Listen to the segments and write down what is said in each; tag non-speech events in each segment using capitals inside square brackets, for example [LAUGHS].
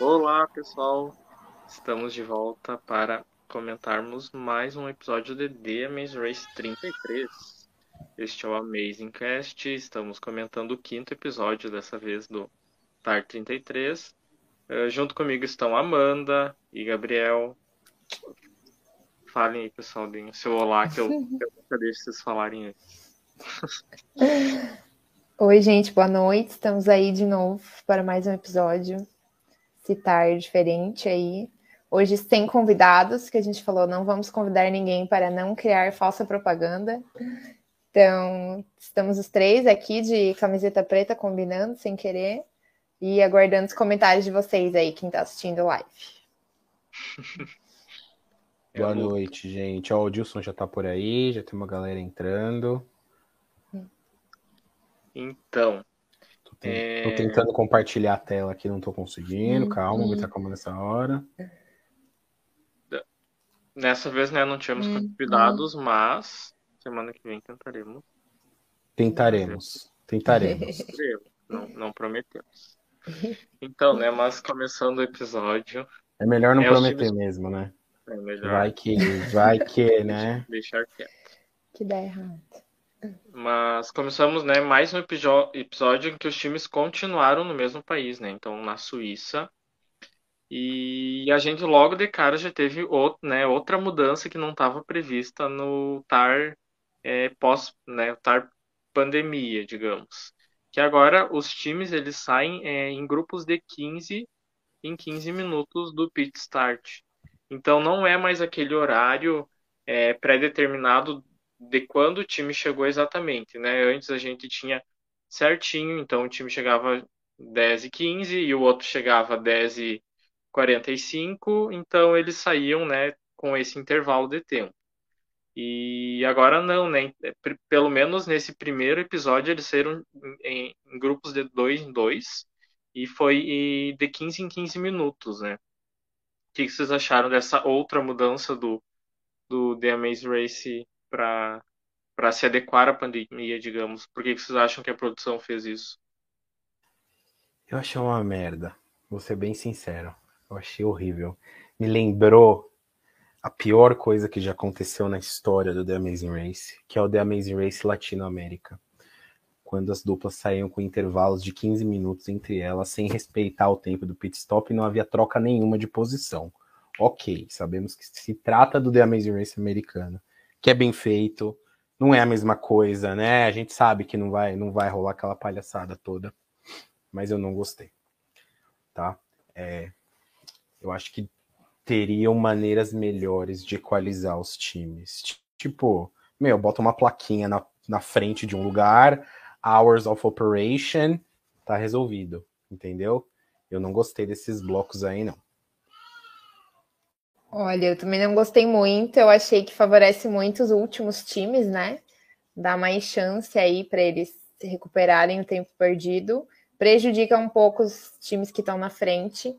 Olá, pessoal. Estamos de volta para comentarmos mais um episódio de The Amazing Race 33. Este é o Amazing Cast. Estamos comentando o quinto episódio, dessa vez do TAR 33. Uh, junto comigo estão Amanda e Gabriel. Falem aí, pessoal, deem o seu olá, que eu, [LAUGHS] eu nunca deixo vocês falarem antes. Oi, gente, boa noite. Estamos aí de novo para mais um episódio. Citar diferente aí. Hoje sem convidados, que a gente falou, não vamos convidar ninguém para não criar falsa propaganda. Então, estamos os três aqui de camiseta preta combinando sem querer e aguardando os comentários de vocês aí, quem está assistindo live. [LAUGHS] Boa noite, gente. Ó, o Dilson já tá por aí, já tem uma galera entrando. Então. Tô, é... tô tentando compartilhar a tela aqui, não tô conseguindo. Calma, hum. muita calma nessa hora. Nessa vez, né, não tínhamos hum, convidados, mas semana que vem tentaremos. Tentaremos. Tentaremos. [LAUGHS] não, não prometemos. Então, né, mas começando o episódio. É melhor não é prometer times... mesmo, né? É melhor. Vai que, vai que, né? [LAUGHS] Deixar quieto. Que dá errado. Mas começamos, né, mais um episódio em que os times continuaram no mesmo país, né? Então, na Suíça. E a gente logo de cara já teve outro, né, outra mudança que não estava prevista no TAR é, pós, né, TAR pandemia, digamos. Que agora os times eles saem é, em grupos de 15 em 15 minutos do pit start. Então não é mais aquele horário é, pré-determinado de quando o time chegou exatamente, né? Antes a gente tinha certinho, então o time chegava 10 e 15 e o outro chegava 10 e 45, então eles saíam, né, com esse intervalo de tempo. E agora não, né? Pelo menos nesse primeiro episódio eles saíram em, grupos de dois em dois e foi de 15 em 15 minutos, né? O que vocês acharam dessa outra mudança do, do The Amaze Race para se adequar à pandemia, digamos? Por que vocês acham que a produção fez isso? Eu achei uma merda. Vou ser bem sincero. Eu achei horrível. Me lembrou a pior coisa que já aconteceu na história do The Amazing Race, que é o The Amazing Race Latinoamérica. Quando as duplas saíam com intervalos de 15 minutos entre elas, sem respeitar o tempo do pit stop e não havia troca nenhuma de posição. Ok, sabemos que se trata do The Amazing Race americano que é bem feito. Não é a mesma coisa, né? A gente sabe que não vai, não vai rolar aquela palhaçada toda, mas eu não gostei, tá? É, eu acho que teriam maneiras melhores de equalizar os times. Tipo, meu, bota uma plaquinha na, na frente de um lugar, hours of operation, tá resolvido, entendeu? Eu não gostei desses blocos aí, não. Olha, eu também não gostei muito. Eu achei que favorece muito os últimos times, né? Dá mais chance aí para eles recuperarem o tempo perdido. Prejudica um pouco os times que estão na frente.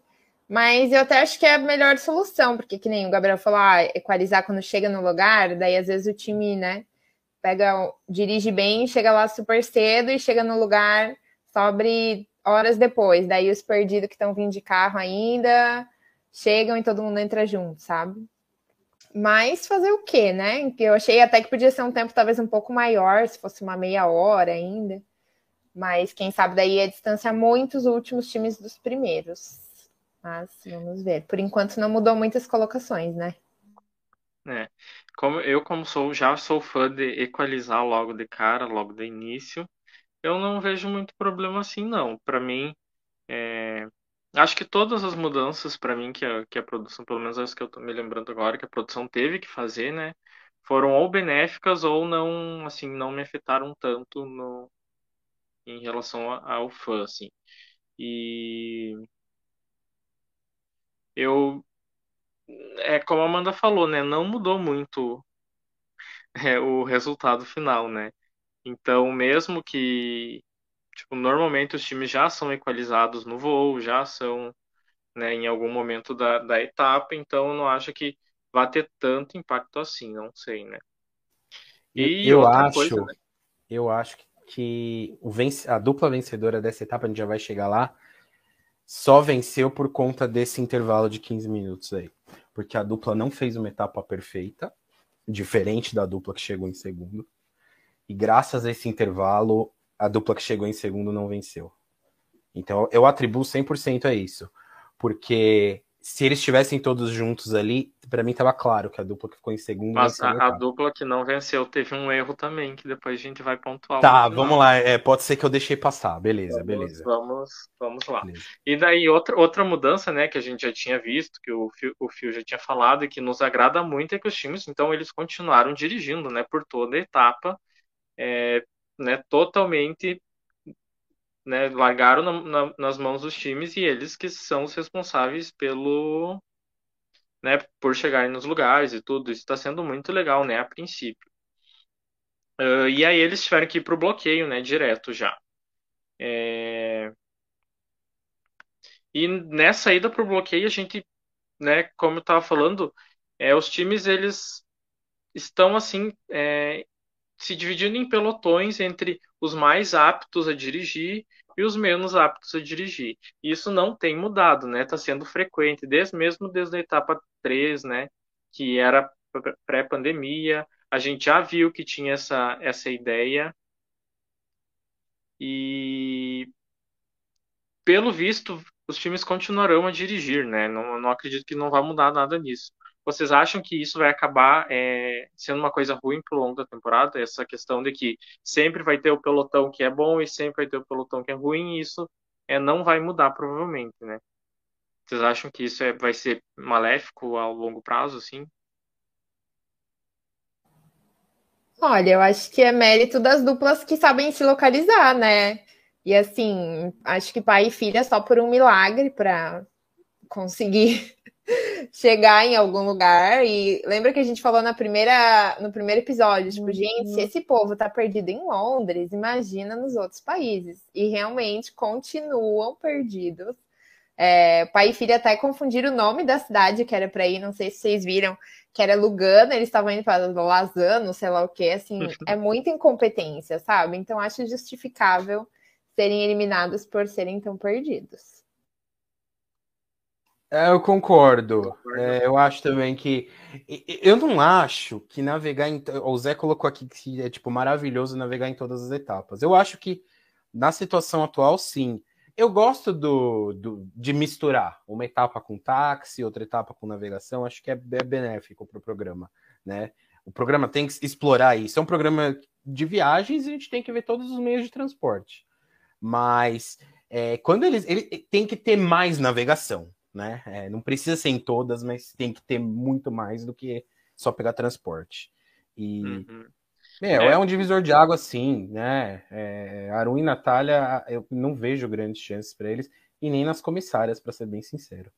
Mas eu até acho que é a melhor solução, porque que nem o Gabriel falou, ah, equalizar quando chega no lugar, daí às vezes o time, né, pega, dirige bem, chega lá super cedo e chega no lugar, sobre horas depois. Daí os perdidos que estão vindo de carro ainda, chegam e todo mundo entra junto, sabe? Mas fazer o quê, né? Eu achei até que podia ser um tempo talvez um pouco maior, se fosse uma meia hora ainda. Mas quem sabe daí ia distanciar muito os últimos times dos primeiros. Mas vamos ver. Por enquanto não mudou muitas colocações, né? É. Como eu como sou já sou fã de equalizar logo de cara, logo de início, eu não vejo muito problema assim não. Para mim, é, Acho que todas as mudanças para mim que a, que a produção, pelo menos as que eu tô me lembrando agora, que a produção teve que fazer, né, foram ou benéficas ou não, assim, não me afetaram tanto no, em relação ao fã, assim. E eu, é como a Amanda falou, né, não mudou muito [LAUGHS] é, o resultado final, né. Então, mesmo que Tipo, normalmente os times já são equalizados no voo, já são né, em algum momento da, da etapa, então eu não acho que vai ter tanto impacto assim, não sei, né? E eu acho, coisa, né? eu acho que o vence, a dupla vencedora dessa etapa, a gente já vai chegar lá, só venceu por conta desse intervalo de 15 minutos aí. Porque a dupla não fez uma etapa perfeita, diferente da dupla que chegou em segundo. E graças a esse intervalo, a dupla que chegou em segundo não venceu. Então eu atribuo 100% a isso. Porque se eles estivessem todos juntos ali, para mim estava claro que a dupla que ficou em segundo. Mas a, a, dupla que não venceu teve um erro também, que depois a gente vai pontuar. Tá, vamos lá. É, pode ser que eu deixei passar. Beleza, vamos, beleza. Vamos, vamos lá. Beleza. E daí, outra, outra mudança, né, que a gente já tinha visto, que o Phil, o Phil já tinha falado, e que nos agrada muito, é que os times, então, eles continuaram dirigindo, né, por toda a etapa, é, né, totalmente né, largaram na, na, nas mãos dos times e eles que são os responsáveis pelo, né, por chegarem nos lugares e tudo. Isso está sendo muito legal, né, a princípio. Uh, e aí eles tiveram que ir para o bloqueio, né, direto já. É... E nessa ida para o bloqueio, a gente, né, como eu estava falando, é, os times eles estão assim é, se dividindo em pelotões entre os mais aptos a dirigir e os menos aptos a dirigir. Isso não tem mudado, né? Está sendo frequente, desde mesmo desde a etapa 3, né? Que era pré-pandemia. A gente já viu que tinha essa, essa ideia. E pelo visto, os times continuarão a dirigir, né? Não, não acredito que não vai mudar nada nisso. Vocês acham que isso vai acabar é, sendo uma coisa ruim pro longo da temporada? Essa questão de que sempre vai ter o pelotão que é bom e sempre vai ter o pelotão que é ruim, e isso é, não vai mudar provavelmente, né? Vocês acham que isso é, vai ser maléfico ao longo prazo, assim? Olha, eu acho que é mérito das duplas que sabem se localizar, né? E assim, acho que pai e filha só por um milagre para conseguir [LAUGHS] chegar em algum lugar. E lembra que a gente falou na primeira, no primeiro episódio, tipo, uhum. gente, se esse povo tá perdido em Londres, imagina nos outros países. E realmente continuam perdidos. É, pai e filha até confundiram o nome da cidade que era para ir, não sei se vocês viram, que era Lugano, eles estavam indo para Lazano, sei lá o que, assim, é muita incompetência, sabe? Então acho justificável serem eliminados por serem tão perdidos. É, eu concordo. É, eu acho também que. Eu não acho que navegar em. O Zé colocou aqui que é tipo maravilhoso navegar em todas as etapas. Eu acho que na situação atual, sim. Eu gosto do, do de misturar uma etapa com táxi, outra etapa com navegação. Acho que é, é benéfico para o programa, né? O programa tem que explorar isso. É um programa de viagens e a gente tem que ver todos os meios de transporte. Mas é, quando eles. Ele tem que ter mais navegação né? É, não precisa ser em todas, mas tem que ter muito mais do que só pegar transporte. E uhum. meu, é. é. um divisor de água, sim, né? É, Arun e Natália, eu não vejo grandes chances para eles, e nem nas comissárias, para ser bem sincero.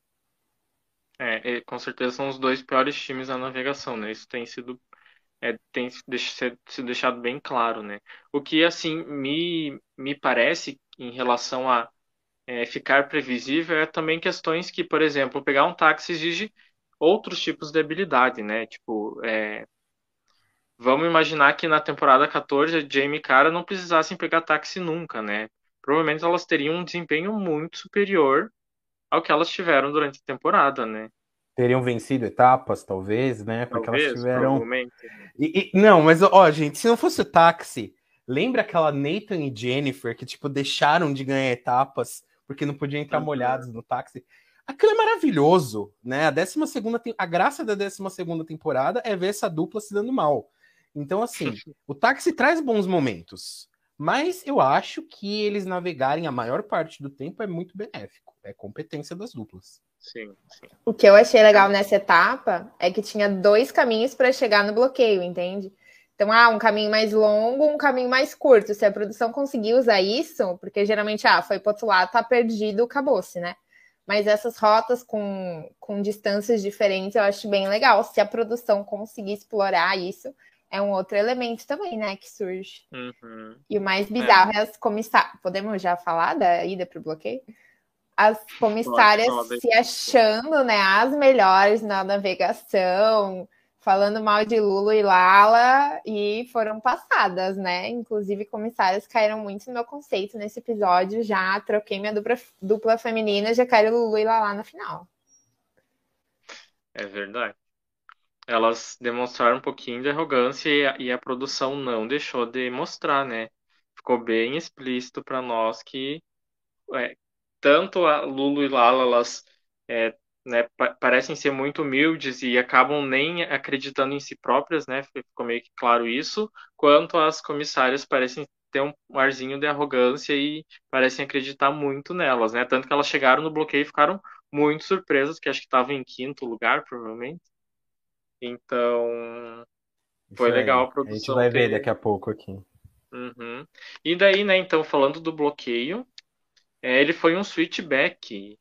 É, com certeza são os dois piores times da navegação, né? Isso tem sido é, tem sido deixado bem claro, né? O que assim me, me parece em relação a é, ficar previsível é também questões que, por exemplo, pegar um táxi exige outros tipos de habilidade, né? Tipo, é, vamos imaginar que na temporada 14 a Jamie e Cara não precisassem pegar táxi nunca, né? Provavelmente elas teriam um desempenho muito superior ao que elas tiveram durante a temporada, né? Teriam vencido etapas, talvez, né? Porque talvez, elas tiveram. E, e, não, mas ó, gente, se não fosse o táxi, lembra aquela Nathan e Jennifer que, tipo, deixaram de ganhar etapas porque não podia entrar molhados no táxi. Aquilo é maravilhoso, né? A décima segunda a graça da 12 segunda temporada é ver essa dupla se dando mal. Então, assim, [LAUGHS] o táxi traz bons momentos, mas eu acho que eles navegarem a maior parte do tempo é muito benéfico. É competência das duplas. Sim, sim. O que eu achei legal nessa etapa é que tinha dois caminhos para chegar no bloqueio, entende? Então, ah, um caminho mais longo, um caminho mais curto. Se a produção conseguir usar isso, porque geralmente, ah, foi para outro lado, tá perdido, acabou-se, né? Mas essas rotas com, com distâncias diferentes eu acho bem legal. Se a produção conseguir explorar isso, é um outro elemento também, né, que surge. Uhum. E o mais bizarro é, é as comissárias. Podemos já falar da ida para o bloqueio? As comissárias se achando, né, as melhores na navegação falando mal de Lulu e Lala e foram passadas, né? Inclusive, comissários caíram muito no meu conceito nesse episódio. Já troquei minha dupla, dupla feminina, já quero Lulu e Lala na final. É verdade. Elas demonstraram um pouquinho de arrogância e a, e a produção não deixou de mostrar, né? Ficou bem explícito para nós que é, tanto a Lulu e Lala, elas é, né, parecem ser muito humildes e acabam nem acreditando em si próprias, né? Ficou meio que claro isso, quanto as comissárias parecem ter um arzinho de arrogância e parecem acreditar muito nelas, né? Tanto que elas chegaram no bloqueio e ficaram muito surpresas, que acho que estavam em quinto lugar, provavelmente. Então, foi legal a produção. A gente vai ver daqui a pouco aqui. Uhum. E daí, né, então, falando do bloqueio, é, ele foi um switchback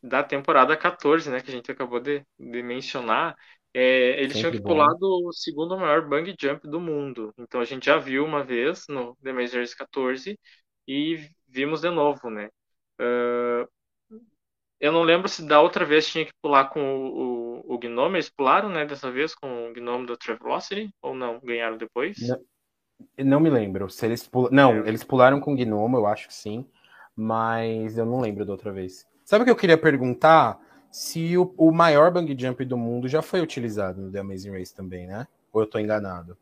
da temporada 14, né, que a gente acabou de, de mencionar, é, eles tinham que pular do segundo maior bang jump do mundo. Então a gente já viu uma vez no The Mazers 14 e vimos de novo, né? Uh, eu não lembro se da outra vez tinha que pular com o, o, o Gnome, eles pularam, né, dessa vez com o Gnome do Travelocity, ou não? Ganharam depois? Não, não me lembro. Se eles pul... Não, é. eles pularam com o Gnome, eu acho que sim, mas eu não lembro da outra vez. Sabe o que eu queria perguntar? Se o, o maior bang jump do mundo já foi utilizado no The Amazing Race também, né? Ou eu tô enganado?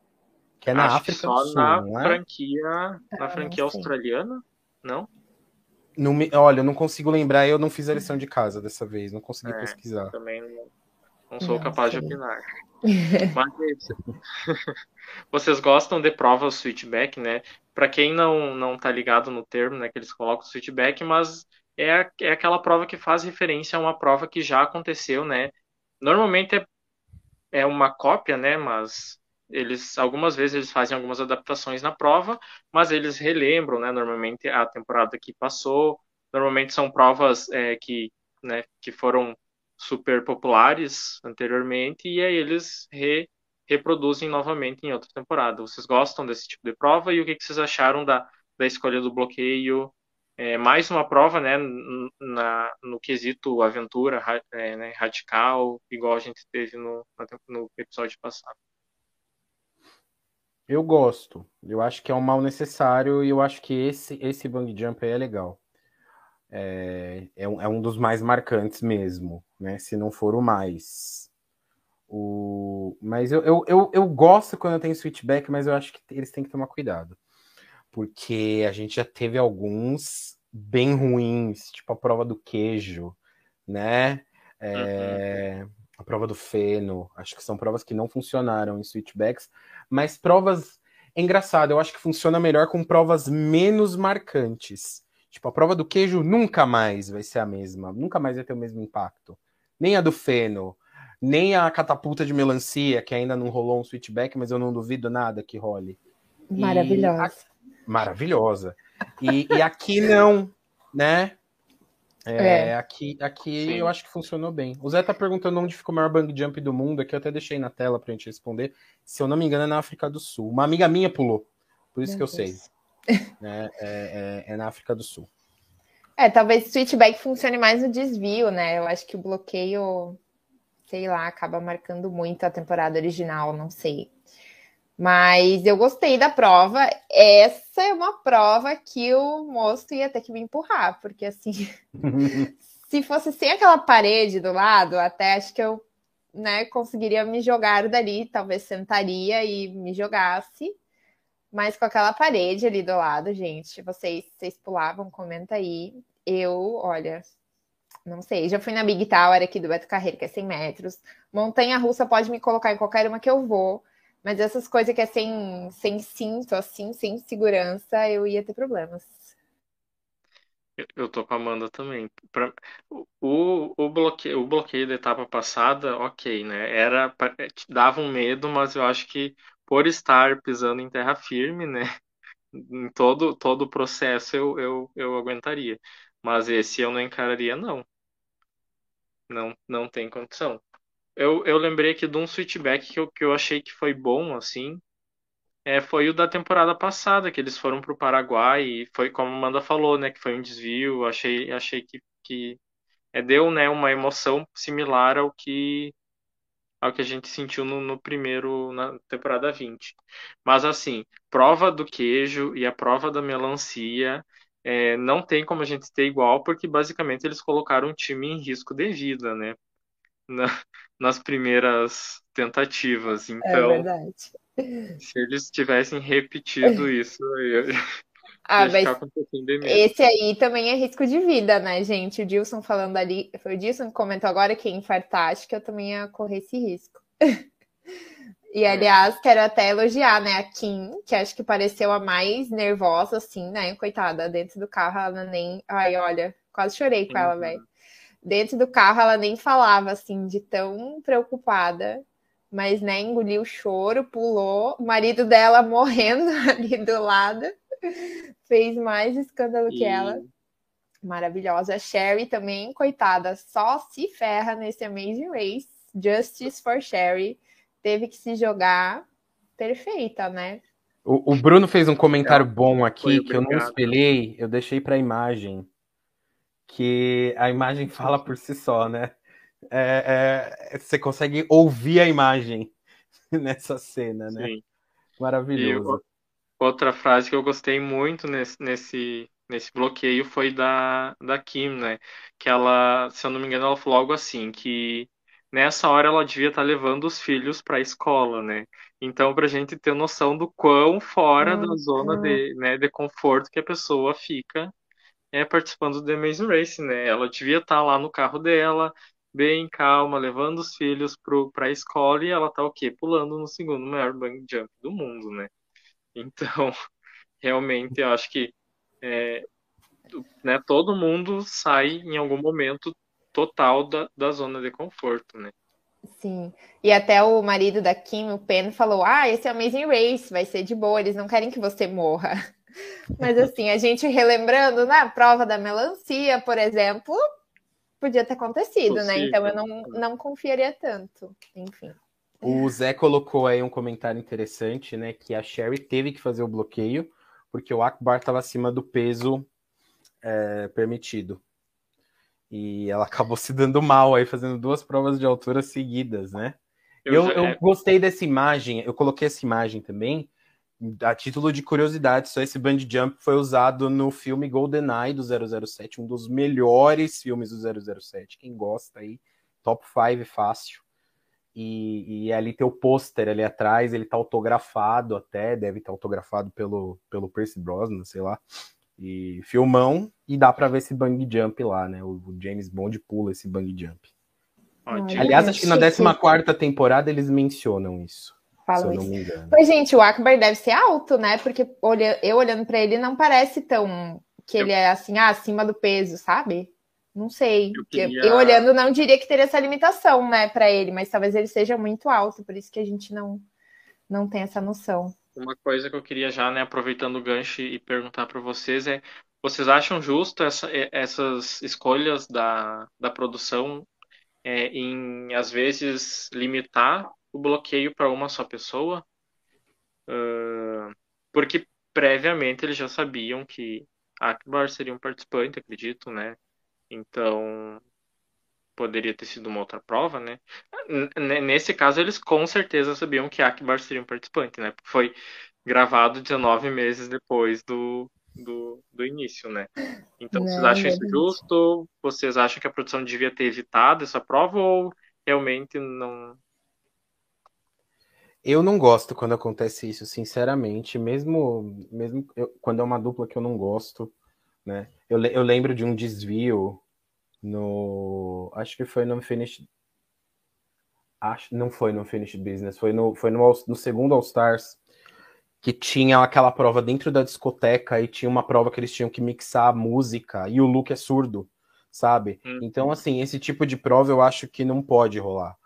Que é na Acho África do Sul, na é? franquia, na franquia australiana, não? não me, olha, eu não consigo lembrar, eu não fiz a lição de casa dessa vez, não consegui é, pesquisar. Também não, não sou não, capaz sim. de opinar. [LAUGHS] Mas [LAUGHS] vocês gostam de prova switchback, né? Para quem não não tá ligado no termo, né, que eles colocam switchback, mas é, é aquela prova que faz referência a uma prova que já aconteceu, né? Normalmente é, é uma cópia, né? Mas eles algumas vezes eles fazem algumas adaptações na prova, mas eles relembram, né? Normalmente a temporada que passou. Normalmente são provas é, que, né, que foram super populares anteriormente e aí eles re, reproduzem novamente em outra temporada. Vocês gostam desse tipo de prova e o que, que vocês acharam da, da escolha do bloqueio é, mais uma prova né, na, no quesito aventura é, né, radical, igual a gente teve no, no episódio passado. Eu gosto. Eu acho que é um mal necessário e eu acho que esse, esse bang jump aí é legal. É, é, um, é um dos mais marcantes mesmo, né? Se não for o mais. O... Mas eu, eu, eu, eu gosto quando tem switchback, mas eu acho que eles têm que tomar cuidado porque a gente já teve alguns bem ruins, tipo a prova do queijo, né? É, uhum. A prova do feno, acho que são provas que não funcionaram em switchbacks, mas provas. É engraçado, eu acho que funciona melhor com provas menos marcantes. Tipo, a prova do queijo nunca mais vai ser a mesma, nunca mais vai ter o mesmo impacto. Nem a do feno, nem a catapulta de melancia, que ainda não rolou um switchback, mas eu não duvido nada que role. Maravilhosa maravilhosa. E, e aqui não, né? É, é. Aqui, aqui eu acho que funcionou bem. O Zé tá perguntando onde ficou o maior bang jump do mundo. Aqui eu até deixei na tela pra gente responder. Se eu não me engano, é na África do Sul. Uma amiga minha pulou. Por isso Meu que eu Deus. sei. É, é, é, na África do Sul. É, talvez o switchback funcione mais no desvio, né? Eu acho que o bloqueio, sei lá, acaba marcando muito a temporada original, não sei. Mas eu gostei da prova. Essa é uma prova que o moço ia ter que me empurrar, porque assim, [LAUGHS] se fosse sem aquela parede do lado, até acho que eu né, conseguiria me jogar dali, talvez sentaria e me jogasse. Mas com aquela parede ali do lado, gente, vocês, vocês pulavam, comenta aí. Eu, olha, não sei, já fui na Big Tower aqui do Beto Carreiro, que é 100 metros. Montanha russa pode me colocar em qualquer uma que eu vou. Mas essas coisas que é sem, sem cinto, assim, sem segurança, eu ia ter problemas. Eu tô com a Amanda também. Pra, o, o, bloqueio, o bloqueio da etapa passada, ok, né? Era, dava um medo, mas eu acho que por estar pisando em terra firme, né? Em todo, todo o processo eu, eu, eu aguentaria. Mas esse eu não encararia, não. Não, não tem condição. Eu, eu lembrei aqui de um switchback que eu, que eu achei que foi bom, assim. É, foi o da temporada passada, que eles foram para o Paraguai e foi como a Amanda falou, né? Que foi um desvio. Achei, achei que, que é, deu né, uma emoção similar ao que ao que a gente sentiu no, no, primeiro, na temporada 20. Mas assim, prova do queijo e a prova da melancia é, não tem como a gente ter igual, porque basicamente eles colocaram o time em risco de vida, né? Na, [LAUGHS] nas primeiras tentativas. É então, é verdade. se eles tivessem repetido isso, eu, ah, mas esse aí também é risco de vida, né, gente? O Dilson falando ali, foi o Dilson que comentou agora que infartar, acho que eu também ia correr esse risco. [LAUGHS] e, é. aliás, quero até elogiar, né, a Kim, que acho que pareceu a mais nervosa, assim, né, coitada, dentro do carro ela nem... Ai, olha, quase chorei com ela, uhum. velho. Dentro do carro ela nem falava, assim, de tão preocupada mas né, engoliu o choro, pulou, o marido dela [LAUGHS] morrendo ali do lado [LAUGHS] fez mais escândalo e... que ela. Maravilhosa. A Sherry também, coitada, só se ferra nesse Amazing Race. Justice for Sherry. Teve que se jogar perfeita, né? O, o Bruno fez um comentário bom aqui que eu não espelhei, eu deixei para a imagem. Que a imagem fala por si só, né? É, é, você consegue ouvir a imagem [LAUGHS] nessa cena, né? Sim. Maravilhoso. Outra frase que eu gostei muito nesse, nesse, nesse bloqueio foi da, da Kim, né? Que ela, se eu não me engano, ela falou algo assim, que nessa hora ela devia estar levando os filhos para a escola, né? Então, para a gente ter noção do quão fora uhum. da zona de, né, de conforto que a pessoa fica é, participando do The Amazing Race, né? Ela devia estar lá no carro dela, bem calma, levando os filhos para a escola e ela tá o quê? Pulando no segundo maior bang jump do mundo, né? Então, [LAUGHS] realmente, eu acho que é, né, todo mundo sai em algum momento total da, da zona de conforto, né? Sim. E até o marido da Kim, o Pen, falou: Ah, esse é Amazing Race, vai ser de boa, eles não querem que você morra. [LAUGHS] Mas assim, a gente relembrando, na né, prova da melancia, por exemplo, podia ter acontecido, Possível. né? Então eu não, não confiaria tanto. Enfim. O Zé colocou aí um comentário interessante, né? Que a Sherry teve que fazer o bloqueio porque o Akbar estava acima do peso é, permitido. E ela acabou [LAUGHS] se dando mal aí, fazendo duas provas de altura seguidas, né? Eu, eu, eu é. gostei dessa imagem, eu coloquei essa imagem também, a título de curiosidade, só esse bungee jump foi usado no filme GoldenEye do 007, um dos melhores filmes do 007. Quem gosta aí, top 5 fácil. E, e ali tem o pôster ali atrás, ele tá autografado até, deve estar tá autografado pelo, pelo Percy Brosnan, sei lá. E filmão, e dá para ver esse bang jump lá, né? O, o James Bond pula esse bang jump. Ótimo. Aliás, acho que na 14 temporada eles mencionam isso. Falam isso. Pois, gente, o Akbar deve ser alto, né? Porque olha, eu olhando para ele não parece tão que ele é assim, ah, acima do peso, sabe? Não sei. Eu, queria... eu, olhando não diria que teria essa limitação, né, para ele, mas talvez ele seja muito alto, por isso que a gente não não tem essa noção. Uma coisa que eu queria já, né, aproveitando o gancho e perguntar para vocês é, vocês acham justo essa, essas escolhas da, da produção é, em às vezes limitar o bloqueio para uma só pessoa? Uh, porque previamente eles já sabiam que Akbar seria um participante, acredito, né? Então, poderia ter sido uma outra prova, né? Nesse caso, eles com certeza sabiam que Akbar seria um participante, né? Porque foi gravado 19 meses depois do, do, do início, né? Então, Não, vocês acham isso justo? Vocês acham que a produção devia ter evitado essa prova ou realmente não? Eu não gosto quando acontece isso, sinceramente, mesmo, mesmo eu, quando é uma dupla que eu não gosto né? Eu, eu lembro de um desvio no. Acho que foi no Finish. Acho, não foi no Finish Business, foi no, foi no, no segundo All Stars que tinha aquela prova dentro da discoteca e tinha uma prova que eles tinham que mixar a música e o Luke é surdo, sabe? Hum. Então, assim, esse tipo de prova eu acho que não pode rolar,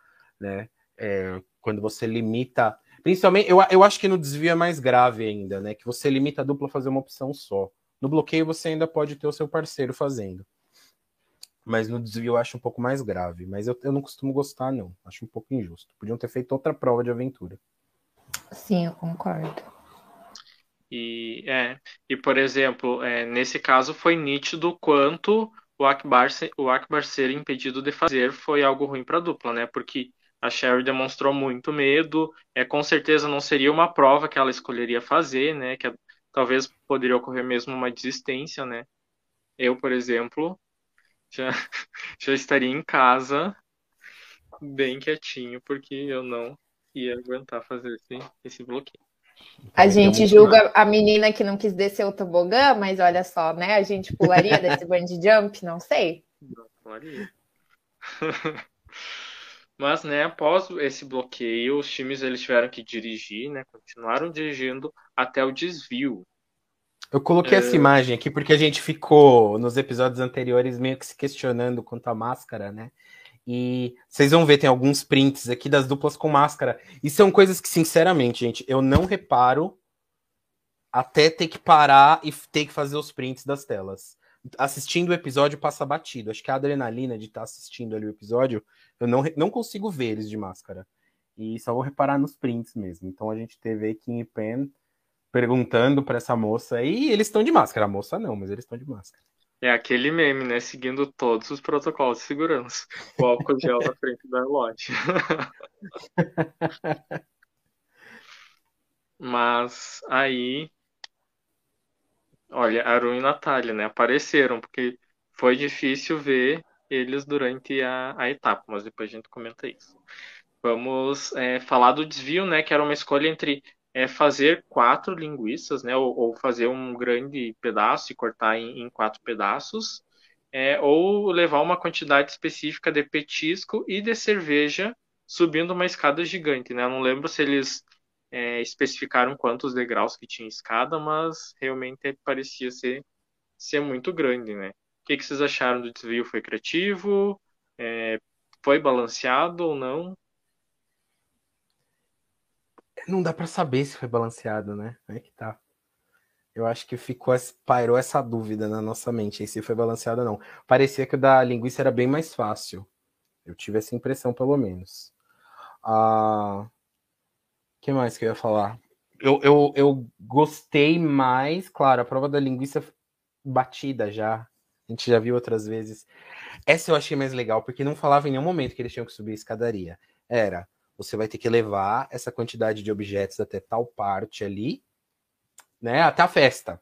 né? É, quando você limita. Principalmente, eu, eu acho que no desvio é mais grave ainda, né? Que você limita a dupla a fazer uma opção só. No bloqueio você ainda pode ter o seu parceiro fazendo. Mas no desvio eu acho um pouco mais grave. Mas eu, eu não costumo gostar, não. Acho um pouco injusto. Podiam ter feito outra prova de aventura. Sim, eu concordo. E, é, e por exemplo, é, nesse caso foi nítido quanto o Akbar, o Akbar ser impedido de fazer foi algo ruim para a dupla, né? Porque A Sherry demonstrou muito medo. É, com certeza não seria uma prova que ela escolheria fazer, né? Que talvez poderia ocorrer mesmo uma desistência, né? Eu, por exemplo, já, [LAUGHS] já estaria em casa bem quietinho, porque eu não ia aguentar fazer esse, esse bloqueio. A gente julga a menina que não quis descer o tobogã, mas olha só, né? A gente pularia desse [LAUGHS] bungee jump? Não sei. Não pularia. [LAUGHS] Mas, né, após esse bloqueio, os times eles tiveram que dirigir, né, continuaram dirigindo até o desvio. Eu coloquei é... essa imagem aqui porque a gente ficou nos episódios anteriores meio que se questionando quanto à máscara, né? E vocês vão ver, tem alguns prints aqui das duplas com máscara. E são coisas que, sinceramente, gente, eu não reparo até ter que parar e ter que fazer os prints das telas assistindo o episódio passa batido. Acho que a adrenalina de estar tá assistindo ali o episódio, eu não, não consigo ver eles de máscara. E só vou reparar nos prints mesmo. Então a gente teve aí King Pen perguntando para essa moça e eles estão de máscara. A moça não, mas eles estão de máscara. É aquele meme, né? Seguindo todos os protocolos de segurança. O álcool gel na frente da loja. [LAUGHS] Mas aí Olha, Arun e Natália, né? Apareceram, porque foi difícil ver eles durante a, a etapa, mas depois a gente comenta isso. Vamos é, falar do desvio, né? Que era uma escolha entre é, fazer quatro linguiças, né? Ou, ou, fazer um grande pedaço e cortar em, em quatro pedaços, é, ou levar uma quantidade específica de petisco e de cerveja subindo uma escada gigante, né? Eu não lembro se eles é, especificaram quantos degraus que tinha escada, mas realmente parecia ser, ser muito grande, né? O que, que vocês acharam do desvio? Foi criativo? É, foi balanceado ou não? Não dá para saber se foi balanceado, né? É que tá. Eu acho que ficou, pairou essa dúvida na nossa mente, se foi balanceado ou não. Parecia que o da linguiça era bem mais fácil. Eu tive essa impressão, pelo menos. Ah, que mais que eu ia falar? Eu, eu, eu gostei mais, claro, a prova da linguiça batida já. A gente já viu outras vezes. Essa eu achei mais legal, porque não falava em nenhum momento que eles tinham que subir a escadaria. Era, você vai ter que levar essa quantidade de objetos até tal parte ali, né? Até a festa.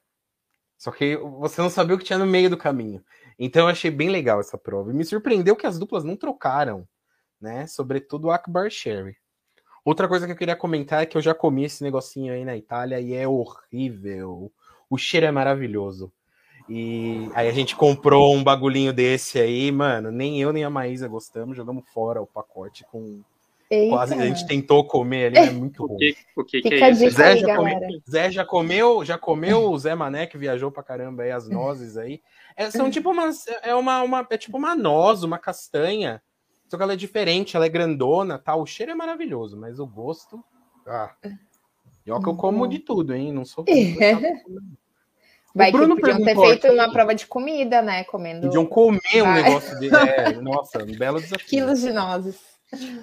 Só que você não sabia o que tinha no meio do caminho. Então eu achei bem legal essa prova. E me surpreendeu que as duplas não trocaram, né? Sobretudo o Akbar Sherry. Outra coisa que eu queria comentar é que eu já comi esse negocinho aí na Itália e é horrível. O cheiro é maravilhoso. E aí a gente comprou um bagulhinho desse aí, mano. Nem eu nem a Maísa gostamos, jogamos fora o pacote com. Eita. Quase a gente tentou comer ali, é muito [LAUGHS] ruim. O que, o que, que é isso? Zé, já comeu, Zé já comeu, já comeu o Zé Mané que viajou pra caramba aí, as nozes aí. É, são tipo umas. É uma, uma, é tipo uma noz, uma castanha só que ela é diferente, ela é grandona, tal. O cheiro é maravilhoso, mas o gosto. Ah. E ó que eu como de tudo, hein? Não sou. [LAUGHS] Vai que podiam ter feito aqui, uma prova de comida, né? Comendo. Podiam comer Vai. um negócio de. [LAUGHS] É, nossa, um belo desafio. Quilos de nozes.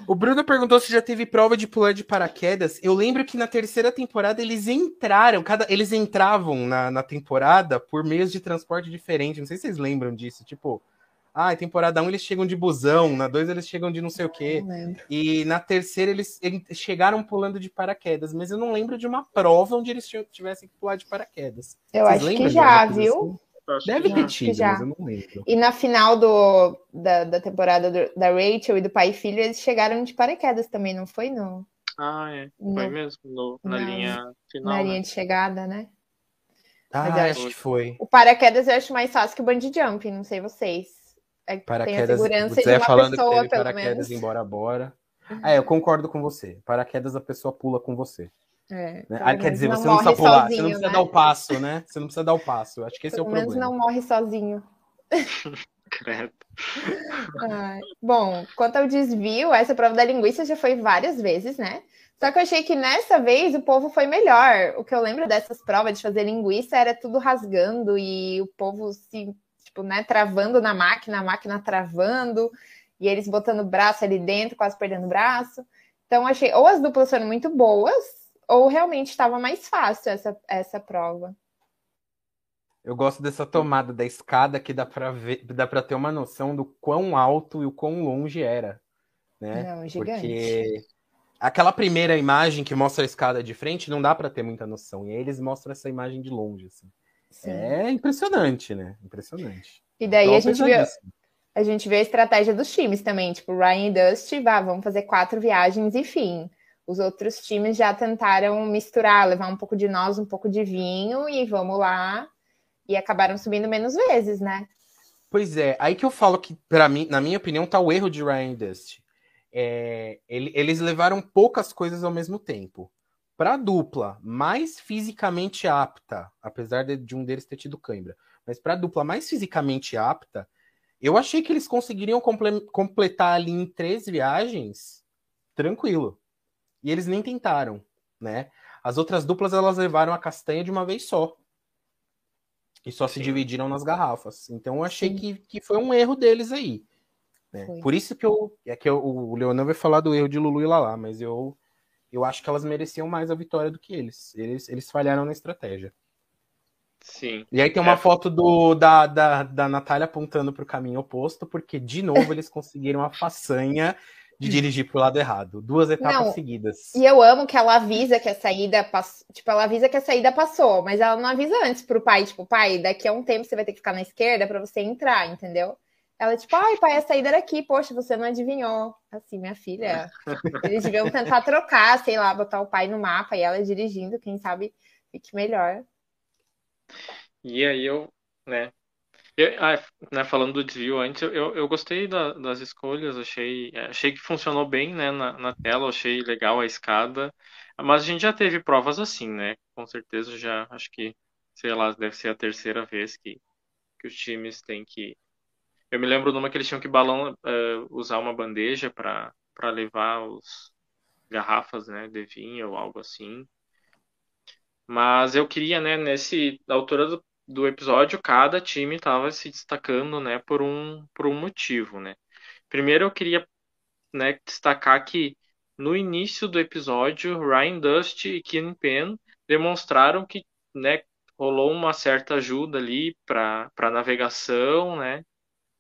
O Bruno perguntou se já teve prova de pular de paraquedas. Eu lembro que na terceira temporada eles entraram, cada, eles entravam na, na temporada por meios de transporte diferentes. Não sei se vocês lembram disso. Tipo, ah, em temporada 1 eles chegam de busão, na 2 eles chegam de não sei o quê. E na terceira eles, eles, chegaram pulando de paraquedas, mas eu não lembro de uma prova onde eles tivessem que pular de paraquedas. Eu Vocês acho que já, viu? Assim? Deve ter tido, mas eu não lembro. E na final do, da, da temporada do, da Rachel e do pai e filho, eles chegaram de paraquedas também, não foi? No... Ah, é. Foi no... mesmo, no, na, na, linha final. Na né? linha de chegada, né? Ah, acho que foi. O paraquedas eu acho mais fácil que o bungee jump, não sei vocês. É, paraquedas, tem a segurança de uma falando pessoa, que teve paraquedas embora bora. Ah, eu concordo com você. Paraquedas a pessoa pula com você. É, né? ah, quer dizer, você não precisa pular, sozinho, você não precisa né? dar o passo, né? Você não precisa dar o passo. Acho que esse pelo é o problema. menos não morre sozinho. Credo. bom, quanto ao desvio, essa prova da linguiça já foi várias vezes, né? Só que eu achei que nessa vez o povo foi melhor. O que eu lembro dessas provas de fazer linguiça era tudo rasgando e o povo se tipo, né, travando na máquina, a máquina travando, e eles botando o braço ali dentro, quase perdendo o braço. Então, achei, ou as duplas foram muito boas, ou realmente estava mais fácil essa, essa prova. Eu gosto dessa tomada da escada que dá para ver, dá para ter uma noção do quão alto e o quão longe era. né? Não, gigante. Porque aquela primeira imagem que mostra a escada de frente não dá para ter muita noção. E aí eles mostram essa imagem de longe, assim. Sim. É impressionante, né? Impressionante. E daí Então, a gente a gente vê a estratégia dos times também, tipo, Ryan e Dusty, vá, vamos fazer quatro viagens e fim. Os outros times já tentaram misturar, levar um pouco de nós, um pouco de vinho e vamos lá. E acabaram subindo menos vezes, né? Pois é, aí que eu falo que, para mim, na minha opinião, tá o erro de Ryan e Dusty. É, ele- eles levaram poucas coisas ao mesmo tempo. Para a dupla mais fisicamente apta, apesar de, de um deles ter tido cãibra, mas para a dupla mais fisicamente apta, eu achei que eles conseguiriam comple- completar ali em três viagens tranquilo. E eles nem tentaram, né? As outras duplas elas levaram a castanha de uma vez só. E só se Sim. dividiram nas garrafas. Então eu achei Sim. que, que foi um erro deles aí. né? Por isso que eu. É que eu- o Leonan vai falar do erro de Lulu e Lala, mas eu, eu acho que elas mereciam mais a vitória do que eles. Eles, eles falharam na estratégia. Sim. E aí tem uma É. foto do, da, da, da Natália apontando para o caminho oposto, porque de novo eles conseguiram a façanha de dirigir pro lado errado. Duas etapas Não, seguidas. E eu amo que ela avisa que a saída passou. Tipo, ela avisa que a saída passou, mas ela não avisa antes pro pai, tipo, pai, daqui a um tempo você vai ter que ficar na esquerda pra você entrar, entendeu? Ela, tipo, ai, pai, a saída era aqui, poxa, você não adivinhou. Assim, minha filha, eles deviam tentar trocar, sei lá, botar o pai no mapa e ela dirigindo, quem sabe fique melhor. E aí eu, né, eu, ah, né, falando do desvio antes, eu, eu, gostei da- das escolhas, achei, achei que funcionou bem, né, na, na tela, achei legal a escada, mas a gente já teve provas assim, né, com certeza já, acho que, sei lá, deve ser a terceira vez que, que os times têm que, eu me lembro numa que eles tinham que balão, eh, usar uma bandeja para levar os garrafas, né, de vinho ou algo assim, mas eu queria, né, nesse, na altura do, do episódio, cada time estava se destacando, né, por um, por um motivo, né. Primeiro eu queria, né, destacar que no início do episódio, Ryan Dust e Penn demonstraram que, né, rolou uma certa ajuda ali para para navegação, né,